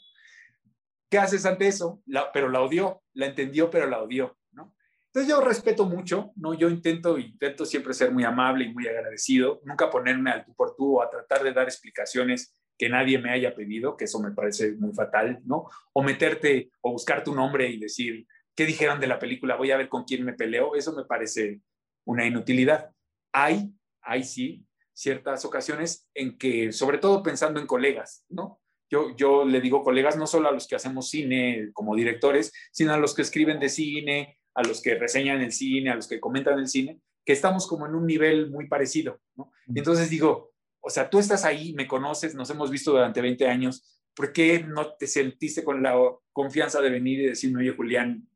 ¿Qué haces ante eso? pero la odió, la entendió, pero la odió. ¿no? Entonces yo respeto mucho, ¿no? yo intento, intento siempre ser muy amable y muy agradecido, nunca ponerme al tú por tú o a tratar de dar explicaciones que nadie me haya pedido, que eso me parece muy fatal, ¿no? O meterte o buscar tu nombre y decir, ¿qué dijeron de la película? Voy a ver con quién me peleo. Eso me parece una inutilidad. Hay, hay sí, ciertas ocasiones en que, sobre todo pensando en colegas, ¿no? Yo, yo le digo colegas no solo a los que hacemos cine como directores, sino a los que escriben de cine, a los que reseñan el cine, a los que comentan el cine, que estamos como en un nivel muy parecido, ¿no? Y entonces digo, o sea, tú estás ahí, me conoces, nos hemos visto durante 20 años, ¿por qué no te sentiste con la confianza de venir y decirme, oye, Julián,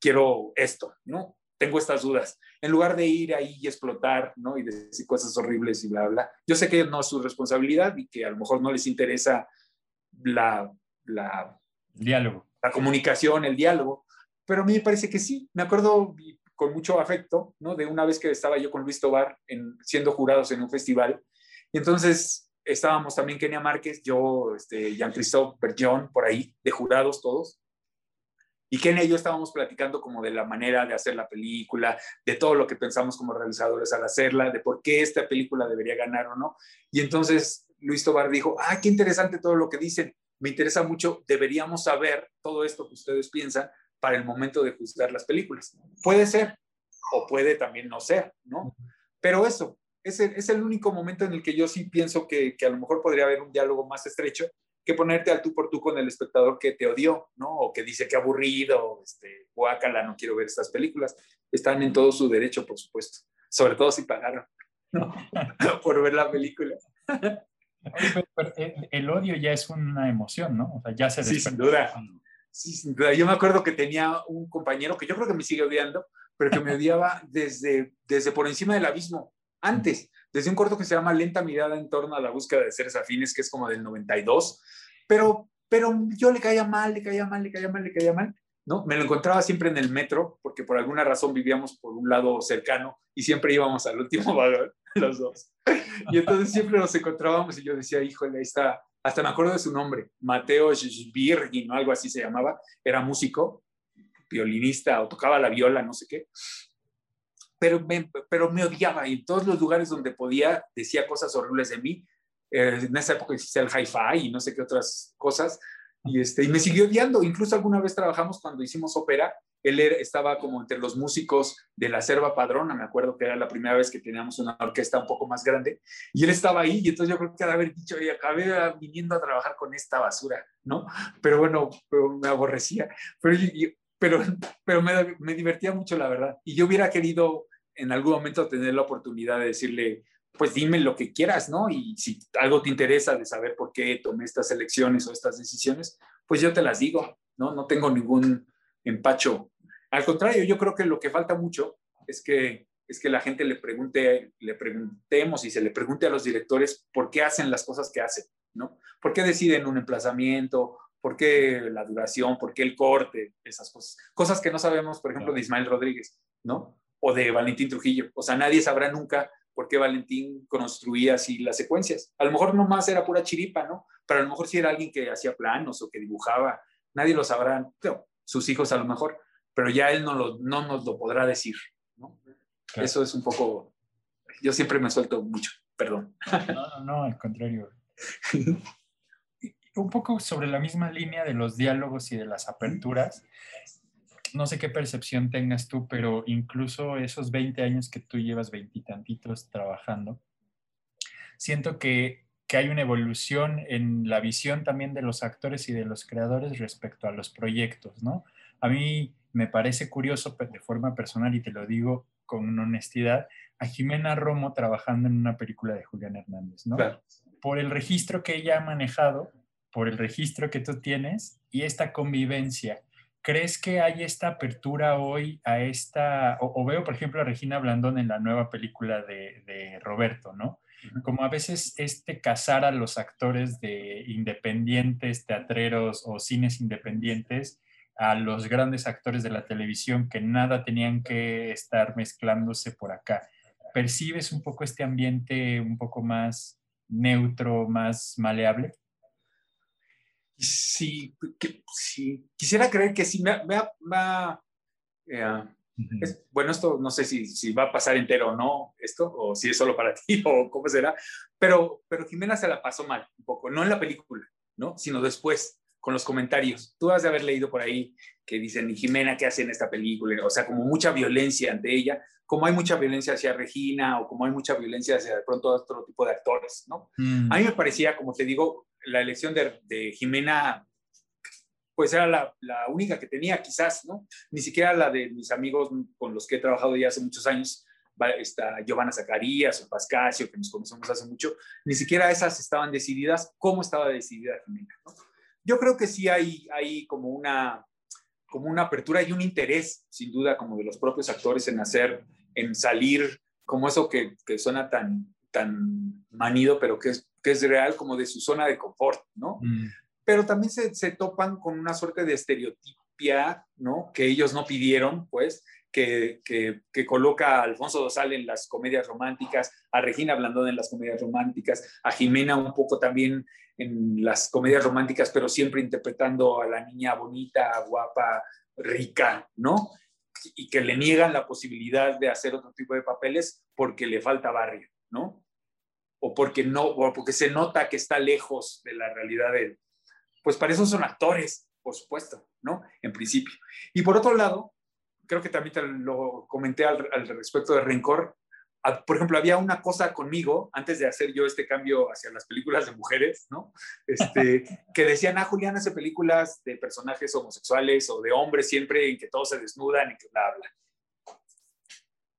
quiero esto, ¿no? Tengo estas dudas. En lugar de ir ahí y explotar, ¿no? Y decir cosas horribles y bla, bla. Yo sé que no es su responsabilidad y que a lo mejor no les interesa la, la, diálogo. la comunicación, el diálogo, pero a mí me parece que sí. Me acuerdo con mucho afecto, ¿no? De una vez que estaba yo con Luis Tobar en, siendo jurados en un festival y entonces estábamos también Kenia Márquez, yo, este, Jean-Christophe Bergeon, por ahí, de jurados todos. Y Kenia y yo estábamos platicando como de la manera de hacer la película, de todo lo que pensamos como realizadores al hacerla, de por qué esta película debería ganar o no. Y entonces Luis Tobar dijo, ah, qué interesante todo lo que dicen, me interesa mucho, deberíamos saber todo esto que ustedes piensan para el momento de juzgar las películas. Puede ser o puede también no ser, ¿no? Pero eso, es el, es el único momento en el que yo sí pienso que, que, a lo mejor podría haber un diálogo más estrecho que ponerte al tú por tú con el espectador que te odió, ¿no? O que dice que aburrido, este, guácala, no quiero ver estas películas. Están en todo su derecho, por supuesto. Sobre todo si pagaron, ¿no? por ver la película. el, odio ya es una emoción, ¿no? O sea, ya se Sí, sin duda. Sí, sin duda. Yo me acuerdo que tenía un compañero que yo creo que me sigue odiando, pero que me odiaba desde, desde por encima del abismo antes, desde un corto que se llama Lenta mirada en torno a la búsqueda de seres afines, que es como del 92, pero, pero yo le caía mal, le caía mal, le caía mal, le caía mal, ¿no? Me lo encontraba siempre en el metro, porque por alguna razón vivíamos por un lado cercano y siempre íbamos al último vagón, los dos. Y entonces siempre nos encontrábamos y yo decía, híjole, ahí está, hasta me acuerdo de su nombre, Mateo Virgin o algo así se llamaba, era músico, violinista o tocaba la viola, no sé qué pero me, pero me odiaba y en todos los lugares donde podía decía cosas horribles de mí. Eh, en esa época existía el hi-fi y no sé qué otras cosas. Y, este, y me siguió odiando. Incluso alguna vez trabajamos cuando hicimos ópera. Él estaba como entre los músicos de la Serva Padrona. Me acuerdo que era la primera vez que teníamos una orquesta un poco más grande. Y él estaba ahí. Y entonces yo creo que de haber dicho, y acabé viniendo a trabajar con esta basura, ¿no? Pero bueno, me aborrecía. Pero, pero, pero me, me divertía mucho, la verdad. Y yo hubiera querido en algún momento tener la oportunidad de decirle, pues dime lo que quieras, ¿no? Y si algo te interesa de saber por qué tomé estas elecciones o estas decisiones, pues yo te las digo, ¿no? No tengo ningún empacho. Al contrario, yo creo que lo que falta mucho es que, es que la gente le pregunte, le preguntemos y se le pregunte a los directores por qué hacen las cosas que hacen, ¿no? ¿Por qué deciden un emplazamiento? ¿Por qué la duración? ¿Por qué el corte? Esas cosas. Cosas que no sabemos, por ejemplo, de Ismael Rodríguez, ¿no? o de Valentín Trujillo. O sea, nadie sabrá nunca por qué Valentín construía así las secuencias. A lo mejor no más era pura chiripa, ¿no? Pero a lo mejor sí era alguien que hacía planos o que dibujaba. Nadie lo sabrá, sus hijos a lo mejor, pero ya él no, lo, no nos lo podrá decir, ¿no? Eso es un poco... Yo siempre me suelto mucho, perdón. No, no, no, al contrario. un poco sobre la misma línea de los diálogos y de las aperturas no sé qué percepción tengas tú, pero incluso esos 20 años que tú llevas veintitantitos trabajando, siento que, que, hay una evolución en la visión también de los actores y de los creadores respecto a los proyectos, ¿no? A mí me parece curioso de forma personal, y te lo digo con honestidad, a Jimena Romo trabajando en una película de Julián Hernández, ¿no? Por el registro que ella ha manejado, por el registro que tú tienes y esta convivencia ¿Crees que hay esta apertura hoy a esta, o, veo por ejemplo a Regina Blandón en la nueva película de, Roberto, ¿no? Como a veces este casar a los actores de independientes, teatreros o cines independientes a los grandes actores de la televisión que nada tenían que estar mezclándose por acá. ¿Percibes un poco este ambiente un poco más neutro, más maleable. Sí, sí. Quisiera creer que sí. Me, eh, bueno, esto no sé si, si, va a pasar entero o no, esto, o si es solo para ti, o cómo será, pero, pero Jimena se la pasó mal un poco, no en la película, ¿no? Sino después, con los comentarios. Tú has de haber leído por ahí que dicen, ¿y Jimena qué hace en esta película? O sea, como mucha violencia ante ella, como hay mucha violencia hacia Regina o como hay mucha violencia hacia de pronto otro tipo de actores, ¿no? Mm. A mí me parecía, como te digo, la elección de, de Jimena pues era la, la, única que tenía quizás, ¿no? Ni siquiera la de mis amigos con los que he trabajado ya hace muchos años, está Giovanna Zacarías o Pascasio, que nos conocemos hace mucho, ni siquiera esas estaban decididas. ¿Cómo estaba decidida Jimena? ¿no? Yo creo que sí hay, hay como, una, como una apertura y un interés, sin duda, como de los propios actores en hacer, en salir, como eso que, que suena tan, tan manido, pero que es, que es real, como de su zona de confort, ¿no? Mm pero también se, se topan con una suerte de estereotipia, ¿no? Que ellos no pidieron, pues, que, que, que, coloca a Alfonso Dosal en las comedias románticas, a Regina Blandón en las comedias románticas, a Jimena un poco también en las comedias románticas, pero siempre interpretando a la niña bonita, guapa, rica, ¿no? Y que le niegan la posibilidad de hacer otro tipo de papeles porque le falta barrio, ¿no? O porque no, o porque se nota que está lejos de la realidad de, pues para eso son actores, por supuesto, ¿no? En principio. Y por otro lado, creo que también te lo comenté al, respecto de Rencor. Por ejemplo, había una cosa conmigo, antes de hacer yo este cambio hacia las películas de mujeres, ¿no? Este, que decían, ah, Julián hace películas de personajes homosexuales o de hombres siempre en que todos se desnudan y que bla, bla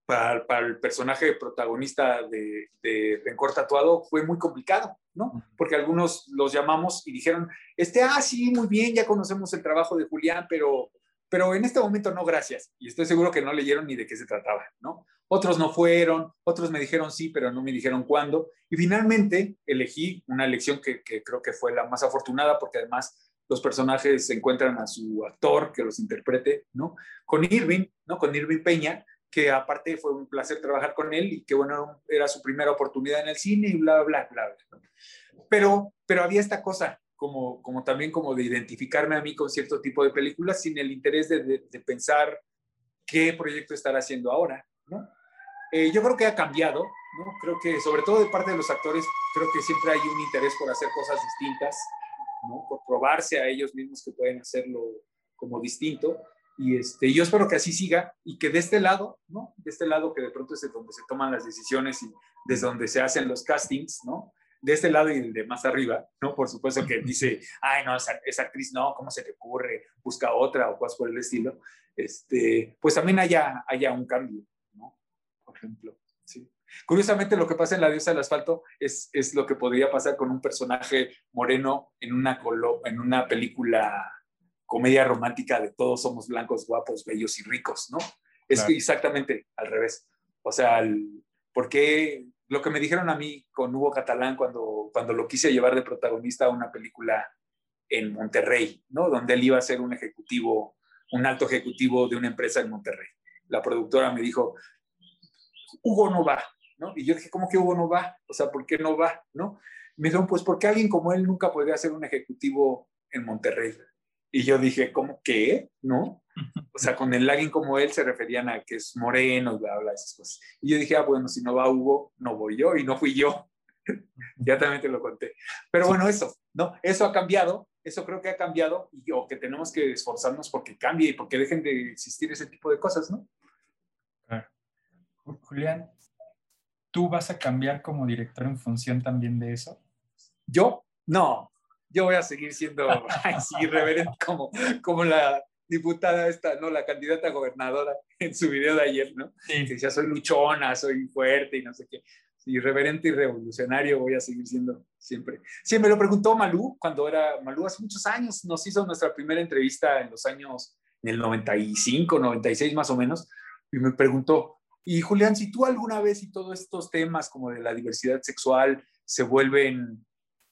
para, el personaje protagonista de, de, Rencor Tatuado fue muy complicado, ¿no? Porque algunos los llamamos y dijeron, este, ah, sí, muy bien, ya conocemos el trabajo de Julián, pero, pero en este momento no, gracias. Y estoy seguro que no leyeron ni de qué se trataba, ¿no? Otros no fueron, otros me dijeron sí, pero no me dijeron cuándo. Y finalmente elegí una elección que, que creo que fue la más afortunada, porque además los personajes encuentran a su actor que los interprete, ¿no? Con Irving, ¿no? Con Irving Peña, que aparte fue un placer trabajar con él y que bueno, era su primera oportunidad en el cine y bla, bla, bla, bla. Pero, pero había esta cosa, como, como también como de identificarme a mí con cierto tipo de películas sin el interés de, de, pensar qué proyecto estar haciendo ahora, ¿no? Eh, yo creo que ha cambiado, ¿no? Creo que sobre todo de parte de los actores, creo que siempre hay un interés por hacer cosas distintas, ¿no? Por probarse a ellos mismos que pueden hacerlo como distinto. Y este, yo espero que así siga y que de este lado, ¿no? De este lado que de pronto es donde se toman las decisiones y desde donde se hacen los castings, ¿no? De este lado y el de más arriba, ¿no? Por supuesto que dice, ay, no, esa, esa actriz no, ¿cómo se te ocurre? Busca otra o cosas por el estilo. Este, pues también haya, haya un cambio, ¿no? Por ejemplo, sí. Curiosamente, lo que pasa en La diosa del asfalto es, es lo que podría pasar con un personaje moreno en una, en una película comedia romántica de todos somos blancos, guapos, bellos y ricos, ¿no? Es exactamente al revés. O sea, el, porque lo que me dijeron a mí con Hugo Catalán cuando, cuando lo quise llevar de protagonista a una película en Monterrey, ¿no? Donde él iba a ser un ejecutivo, un alto ejecutivo de una empresa en Monterrey. La productora me dijo, Hugo no va, ¿no? Y yo dije, ¿cómo que Hugo no va? O sea, ¿por qué no va? ¿No? Me dijeron, pues porque alguien como él nunca podría ser un ejecutivo en Monterrey. Y yo dije, ¿cómo qué? ¿No? O sea, con el alguien como él se referían a que es moreno, bla, bla, esas cosas. Y yo dije, ah, bueno, si no va Hugo, no voy yo y no fui yo. ya también te lo conté. Pero bueno, eso, ¿no? Eso ha cambiado, eso creo que ha cambiado y o que tenemos que esforzarnos porque cambie y porque dejen de existir ese tipo de cosas, ¿no? Julián, ¿tú vas a cambiar como director en función también de eso? ¿Yo? No, yo voy a seguir siendo ay, sí, reverente como, como la diputada esta, ¿no? La candidata a gobernadora en su video de ayer, ¿no? Que decía, soy luchona, soy fuerte y no sé qué. Irreverente y revolucionario voy a seguir siendo siempre. Sí, me lo preguntó Malú cuando era Malú hace muchos años. Nos hizo nuestra primera entrevista en los años, en el 95, 96 más o menos, y me preguntó, y Julián, si tú alguna vez y todos estos temas como de la diversidad sexual se vuelven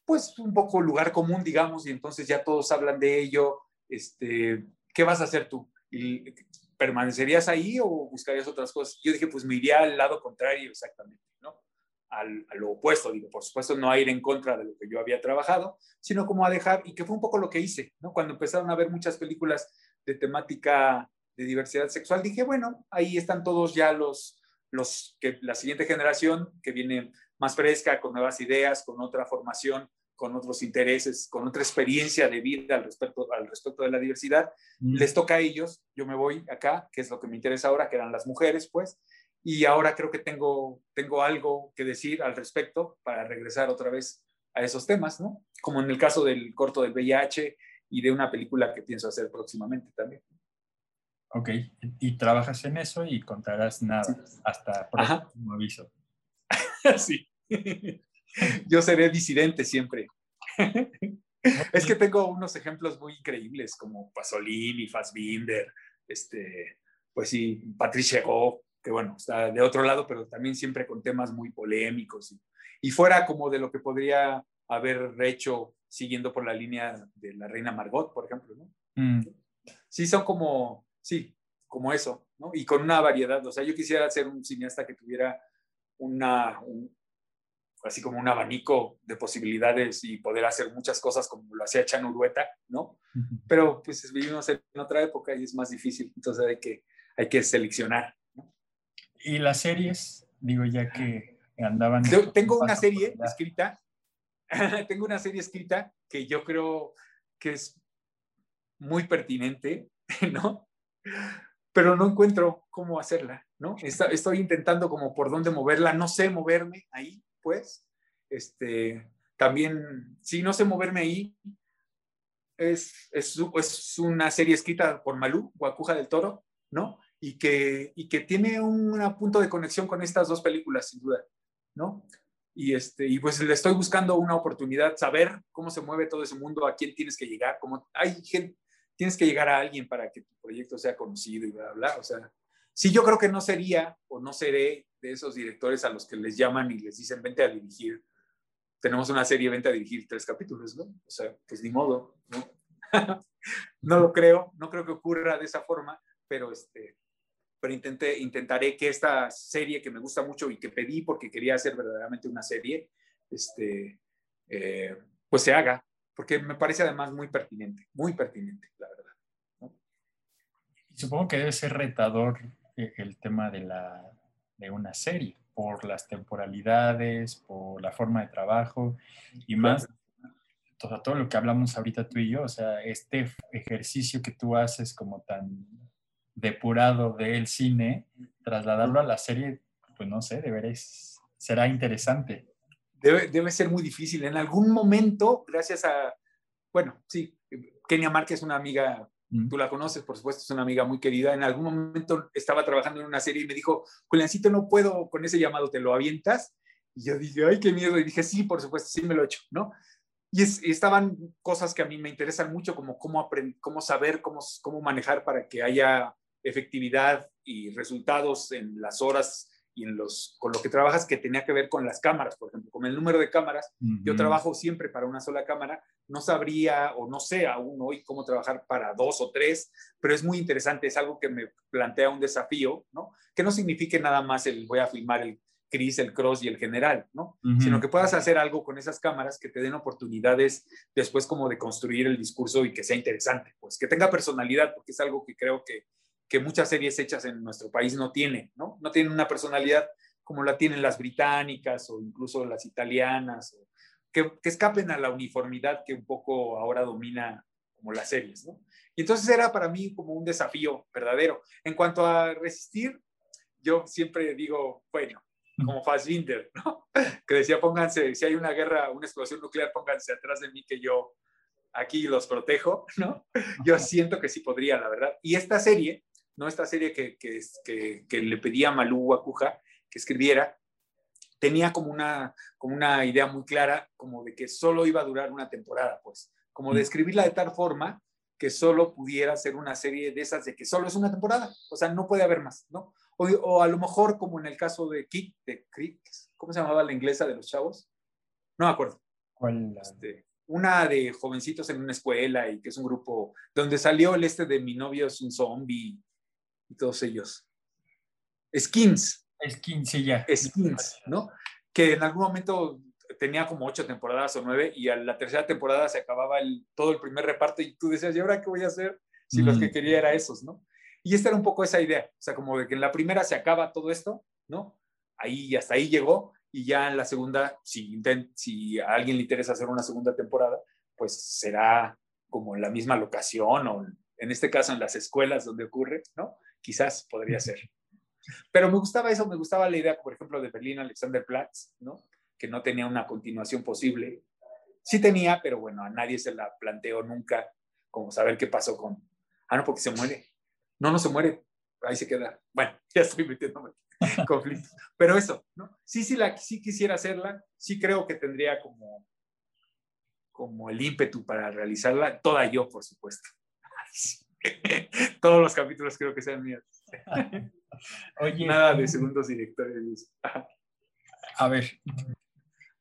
pues un poco lugar común, digamos, y entonces ya todos hablan de ello, este, ¿qué vas a hacer tú? ¿Y ¿Permanecerías ahí o buscarías otras cosas? Yo dije, pues me iría al lado contrario exactamente, ¿no? al, a lo opuesto, digo, por supuesto no a ir en contra de lo que yo había trabajado, sino como a dejar, y que fue un poco lo que hice, ¿no? Cuando empezaron a ver muchas películas de temática de diversidad sexual, dije, bueno, ahí están todos ya los, los que la siguiente generación que viene más fresca, con nuevas ideas, con otra formación, con otros intereses, con otra experiencia de vida al respecto, al respecto de la diversidad, Mm. les toca a ellos, yo me voy acá, que es lo que me interesa ahora, que eran las mujeres, pues, y ahora creo que tengo, tengo algo que decir al respecto para regresar otra vez a esos temas, ¿no? Como en el caso del corto del VIH y de una película que pienso hacer próximamente también. Ok, y trabajas en eso y contarás nada hasta Ajá. próximo aviso. sí. Yo seré disidente siempre. es que tengo unos ejemplos muy increíbles como Pasolini, Fassbinder, este, pues sí, Patricia Go, que bueno, está de otro lado, pero también siempre con temas muy polémicos y, y fuera como de lo que podría haber hecho siguiendo por la línea de la reina Margot, por ejemplo, ¿no? Mm, sí son como, sí, como eso, ¿no? Y con una variedad, o sea, yo quisiera ser un cineasta que tuviera una, un- así como un abanico de posibilidades y poder hacer muchas cosas como lo hacía Chan Urueta, ¿no? Pero pues vivimos en otra época y es más difícil, entonces hay que, hay que seleccionar. Y las series, digo, ya que andaban... Yo tengo una serie escrita, tengo una serie escrita que yo creo que es muy pertinente, ¿no? Pero no encuentro cómo hacerla, ¿no? Está- estoy intentando como por dónde moverla, no sé moverme ahí, pues. Este, también, sí, no sé moverme ahí. Es, es, una serie escrita por Malú, Guacuja del Toro, ¿no? Y que, y que tiene un punto de conexión con estas dos películas, sin duda, ¿no? Y, este, y pues le estoy buscando una oportunidad, saber cómo se mueve todo ese mundo, a quién tienes que llegar, cómo hay gente, tienes que llegar a alguien para que tu proyecto sea conocido y bla, bla, bla. O sea, sí, yo creo que no sería o no seré de esos directores a los que les llaman y les dicen, vente a dirigir. Tenemos una serie, vente a dirigir tres capítulos, ¿no? O sea, pues ni modo, ¿no? no lo creo, no creo que ocurra de esa forma, pero este, pero intenté, intentaré que esta serie que me gusta mucho y que pedí porque quería hacer verdaderamente una serie, este, eh, pues se haga, porque me parece además muy pertinente, muy pertinente, la verdad. Supongo que debe ser retador el tema de, la, de una serie, por las temporalidades, por la forma de trabajo y más todo, todo lo que hablamos ahorita tú y yo, o sea, este ejercicio que tú haces como tan depurado del cine, trasladarlo a la serie, pues no sé, de veras será interesante. Debe, debe ser muy difícil. En algún momento, gracias a, bueno, sí, Kenia Márquez es una amiga. Tú la conoces, por supuesto, es una amiga muy querida. En algún momento estaba trabajando en una serie y me dijo, Juliancito, no puedo con ese llamado, ¿te lo avientas? Y yo dije, ay, qué miedo. Y dije, sí, por supuesto, sí me lo he hecho, ¿no? Y, es, estaban cosas que a mí me interesan mucho, como cómo, cómo saber, cómo, cómo manejar para que haya efectividad y resultados en las horas y en los, con lo que trabajas que tenía que ver con las cámaras, por ejemplo, con el número de cámaras. Uh -huh. Yo trabajo siempre para una sola cámara, no sabría o no sé aún hoy cómo trabajar para dos o tres, pero es muy interesante, es algo que me plantea un desafío, ¿no? Que no signifique nada más el voy a filmar el Chris, el Cross y el General, ¿no? Uh -huh. Sino que puedas hacer algo con esas cámaras que te den oportunidades después como de construir el discurso y que sea interesante, pues que tenga personalidad, porque es algo que creo que, que muchas series hechas en nuestro país no tienen, ¿no? No tienen una personalidad como la tienen las británicas o incluso las italianas, o que, que, escapen a la uniformidad que un poco ahora domina como las series, ¿no? Y entonces era para mí como un desafío verdadero. En cuanto a resistir, yo siempre digo, bueno, como Fassbinder, ¿no? Que decía, pónganse, si hay una guerra, una explosión nuclear, pónganse atrás de mí que yo aquí los protejo, ¿no? Yo siento que sí podría, la verdad. Y esta serie, ¿no? Esta serie que, que, que, que le pedía a Malú Guacuja que escribiera, tenía como una, como una idea muy clara, como de que solo iba a durar una temporada, pues, como de escribirla de tal forma que solo pudiera ser una serie de esas de que solo es una temporada, o sea, no puede haber más, ¿no? O, o a lo mejor como en el caso de Kick, de Crick, ¿cómo se llamaba la inglesa de los chavos? No me acuerdo. ¿Cuál? Este, una de jovencitos en una escuela y que es un grupo donde salió el este de mi novio es un zombie y todos ellos. Skins. Skins, sí, ya. Skins, ¿no? que en algún momento tenía como ocho temporadas o nueve y a la tercera temporada se acababa el, todo el primer reparto y tú decías, ¿y ahora qué voy a hacer? Si los que Mm. quería era esos, ¿no? Y esta era un poco esa idea, o sea, como de que en la primera se acaba todo esto, ¿no? Ahí, hasta ahí llegó y ya en la segunda, si, intent- si a alguien le interesa hacer una segunda temporada, pues será como en la misma locación o en este caso en las escuelas donde ocurre, ¿no? Quizás podría ser. Pero me gustaba eso, me gustaba la idea, por ejemplo, de Berlín Alexanderplatz, ¿no? Que no tenía una continuación posible. Sí tenía, pero bueno, a nadie se la planteó nunca, como saber qué pasó con... Ah, no, porque se muere. No, no se muere. Ahí se queda. Bueno, ya estoy metiéndome en conflictos. Pero eso, ¿no? Sí, sí, la, sí quisiera hacerla. Sí creo que tendría como, como el ímpetu para realizarla. Toda yo, por supuesto. Todos los capítulos creo que sean míos. Oye, Nada de segundos directores. A ver,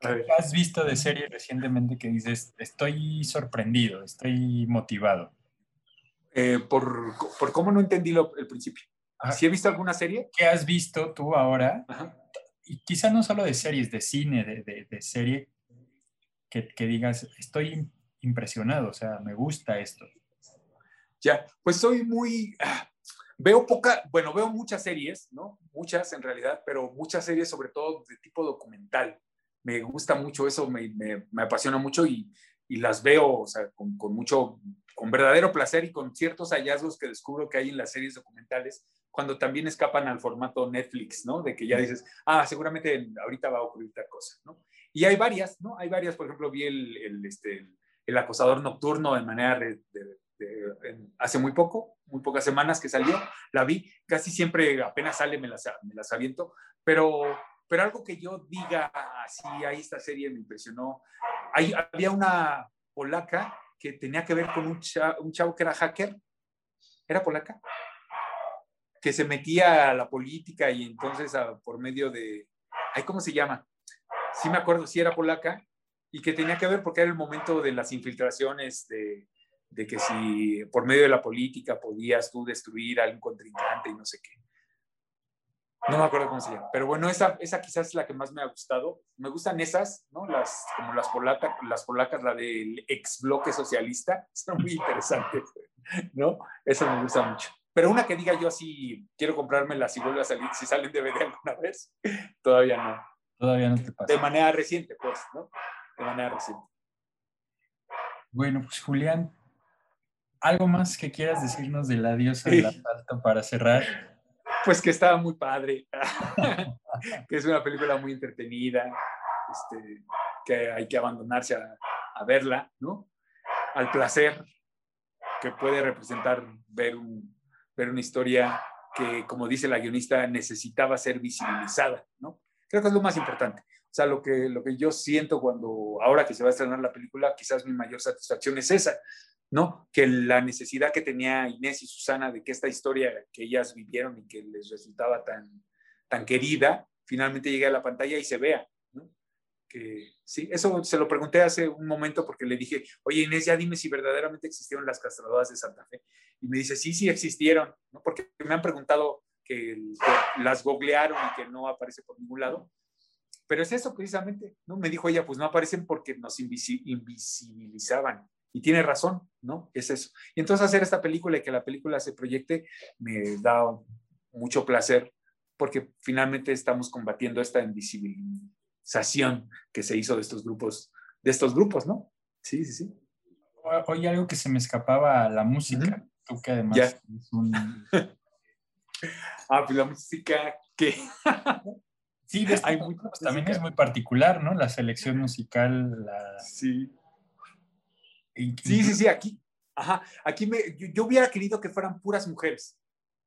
A ver. ¿qué has visto de serie recientemente que dices, estoy sorprendido, estoy motivado? Eh, por, por cómo no entendí lo- el principio. Ajá. ¿Sí he visto alguna serie? ¿Qué has visto tú ahora? Ajá. Y quizá no solo de series, de cine, de, de- de serie, que, que digas, estoy impresionado, o sea, me gusta esto. Ya, pues soy muy... ah, Veo poca, bueno, veo muchas series, ¿no? Muchas en realidad, pero muchas series sobre todo de tipo documental. Me gusta mucho eso, me, me- me apasiona mucho y, y las veo, o sea, con, con mucho, con verdadero placer y con ciertos hallazgos que descubro que hay en las series documentales, cuando también escapan al formato Netflix, ¿no? De que ya dices, ah, seguramente ahorita va a ocurrir tal cosa, ¿no? Y hay varias, ¿no? Hay varias, por ejemplo, vi el, el, este, el acosador nocturno de manera de, de- en- hace muy poco, muy pocas semanas que salió, la vi, casi siempre apenas sale me las, me las aviento, pero, pero algo que yo diga así, ahí esta serie me impresionó. Hay, había una polaca que tenía que ver con un, cha- un chavo que era hacker, ¿era polaca? Que se metía a la política y entonces a- por medio de, ay, ¿cómo se llama? Sí me acuerdo, sí era polaca, y que tenía que ver porque era el momento de las infiltraciones de, de que si por medio de la política podías tú destruir a un contrincante y no sé qué. No me acuerdo cómo se llama, pero bueno, esa, esa quizás es la que más me ha gustado. Me gustan esas, ¿no? Las, como las, polata, las polacas, la del ex bloque socialista, son muy interesantes, ¿no? Eso me gusta mucho. Pero una que diga yo así, quiero comprármela si vuelve a salir, si salen de DVD alguna vez, todavía no. Todavía no te De pasa. manera reciente, pues, ¿no? De manera reciente. Bueno, pues Julián, ¿algo más que quieras decirnos de la diosa del asalto para cerrar? Pues que estaba muy padre, que es una película muy entretenida, este, que hay que abandonarse a, a verla, ¿no? Al placer que puede representar ver, un, ver una historia que, como dice la guionista, necesitaba ser visibilizada, ¿no? Creo que es lo más importante. O sea, lo que, lo que yo siento cuando, ahora que se va a estrenar la película, quizás mi mayor satisfacción es esa, ¿no? Que la necesidad que tenía Inés y Susana de que esta historia que ellas vivieron y que les resultaba tan, tan querida, finalmente llegue a la pantalla y se vea, ¿no? Que sí, eso se lo pregunté hace un momento porque le dije, oye Inés, ya dime si verdaderamente existieron las castradoras de Santa Fe. Y me dice, sí, sí existieron, ¿no? Porque me han preguntado que, que las googlearon y que no aparece por ningún lado. Pero es eso precisamente, ¿no? Me dijo ella, pues no aparecen porque nos invisi- invisibilizaban. Y tiene razón, ¿no? Es eso. Y entonces hacer esta película y que la película se proyecte me da mucho placer porque finalmente estamos combatiendo esta invisibilización que se hizo de estos grupos, de estos grupos, ¿no? Sí, sí, sí. Oye, algo que se me escapaba, la música. Tú que además Ya. es un... Ah, pues la música que... Sí, de este Hay también es muy particular, ¿no? La selección musical, la... Sí. Sí, sí, sí, aquí. Ajá, aquí me, yo, yo hubiera querido que fueran puras mujeres,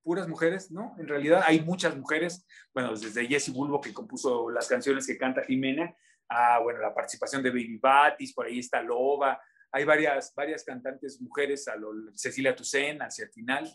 puras mujeres, ¿no? En realidad hay muchas mujeres, bueno, desde Jessie Bulbo que compuso las canciones que canta Jimena, a, bueno, la participación de Baby Batis, por ahí está Loba, hay varias, varias cantantes mujeres, a lo, Cecilia Toussaint hacia el final.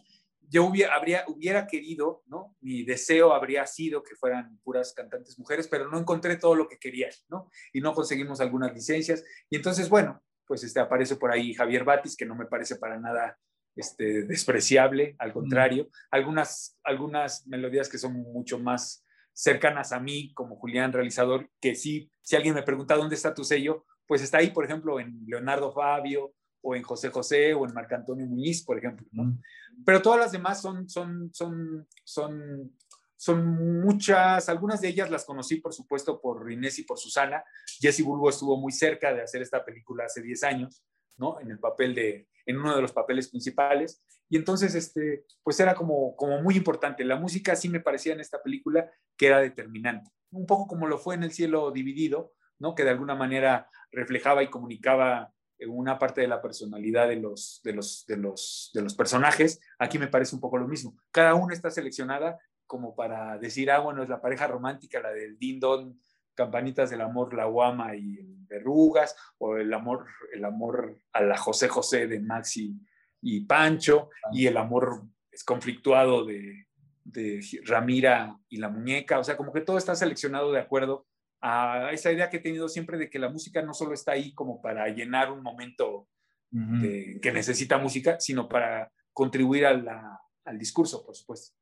Yo hubiera, habría, hubiera querido, ¿no? Mi deseo habría sido que fueran puras cantantes mujeres, pero no encontré todo lo que quería, ¿no? Y no conseguimos algunas licencias. Y entonces, bueno, pues este, aparece por ahí Javier Batis, que no me parece para nada este, despreciable, al contrario. Algunas, algunas melodías que son mucho más cercanas a mí, como Julián realizador, que sí, si alguien me pregunta dónde está tu sello, pues está ahí, por ejemplo, en Leonardo Fabio, o en José José, o en Marc Antonio Muñiz, por ejemplo. ¿no? Pero todas las demás son, son, son, son, son muchas, algunas de ellas las conocí, por supuesto, por Inés y por Susana. Jesse Bulbo estuvo muy cerca de hacer esta película hace 10 años, ¿no? En el papel de, en uno de los papeles principales. Y entonces, este, pues era como, como muy importante. La música sí me parecía en esta película que era determinante. Un poco como lo fue en El cielo dividido, ¿no? Que de alguna manera reflejaba y comunicaba una parte de la personalidad de los, de los, de los, de los personajes. Aquí me parece un poco lo mismo. Cada una está seleccionada como para decir, ah, bueno, es la pareja romántica, la del Dindon, Campanitas del Amor, La Guama y Verrugas, o el amor, el amor a la José José de Maxi y Pancho, y el amor es conflictuado de, de Ramira y la muñeca, o sea, como que todo está seleccionado de acuerdo a esa idea que he tenido siempre de que la música no solo está ahí como para llenar un momento que necesita música, sino para contribuir al discurso, por supuesto.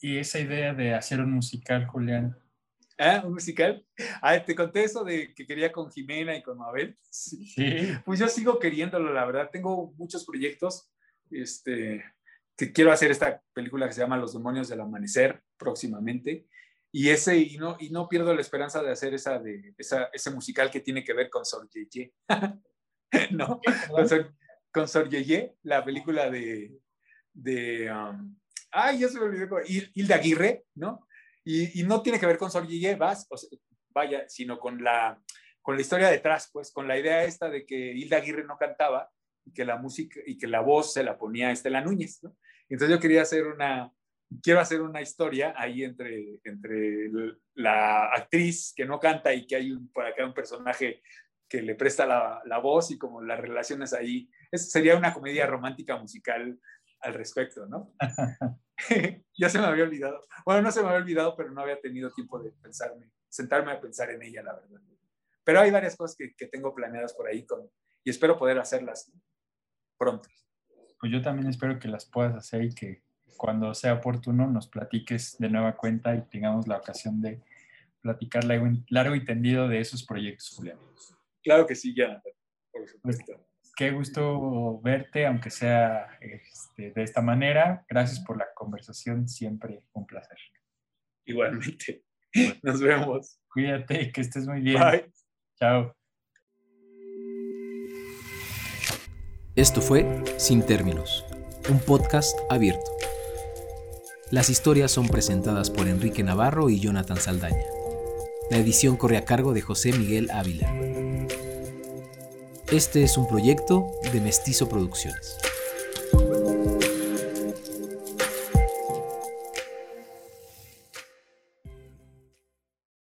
Y, esa idea de hacer un musical, Julián. ¿Ah, un musical? Ah, te conté eso de que quería con Jimena y con Mabel. Sí. Pues yo sigo queriéndolo, la verdad. Tengo muchos proyectos. Este, que quiero hacer esta película que se llama Los demonios del amanecer próximamente y ese y no y no pierdo la esperanza de hacer esa de esa, ese musical que tiene que ver con Sor Yeye no con Sor, con Sor Yeye la película de de um, ay ya se me olvidó Hilda Aguirre no y, y, no tiene que ver con Sor Yeye vas vaya sino con la con la historia detrás pues con la idea esta de que Hilda Aguirre no cantaba y que la música y que la voz se la ponía Estela Núñez ¿no? entonces yo quería hacer una quiero hacer una historia ahí entre, entre la actriz que no canta y que hay un, por acá un personaje que le presta la, la voz y como las relaciones ahí. Eso sería una comedia romántica musical al respecto, ¿no? ya se me había olvidado. Bueno, no se me había olvidado, pero no había tenido tiempo de pensarme, sentarme a pensar en ella, la verdad. Pero hay varias cosas que, que tengo planeadas por ahí con, y espero poder hacerlas pronto. Pues yo también espero que las puedas hacer y que cuando sea oportuno nos platiques de nueva cuenta y tengamos la ocasión de platicar largo, y tendido de esos proyectos, Julián. Claro que sí, ya, por supuesto. Pues, qué gusto verte, aunque sea este, de esta manera. Gracias por la conversación, siempre un placer. Igualmente. Nos vemos. Cuídate, que estés muy bien. Bye. Chao. Esto fue Sin Términos, un podcast abierto. Las historias son presentadas por Enrique Navarro y Jonathan Saldaña. La edición corre a cargo de José Miguel Ávila. Este es un proyecto de Mestizo Producciones.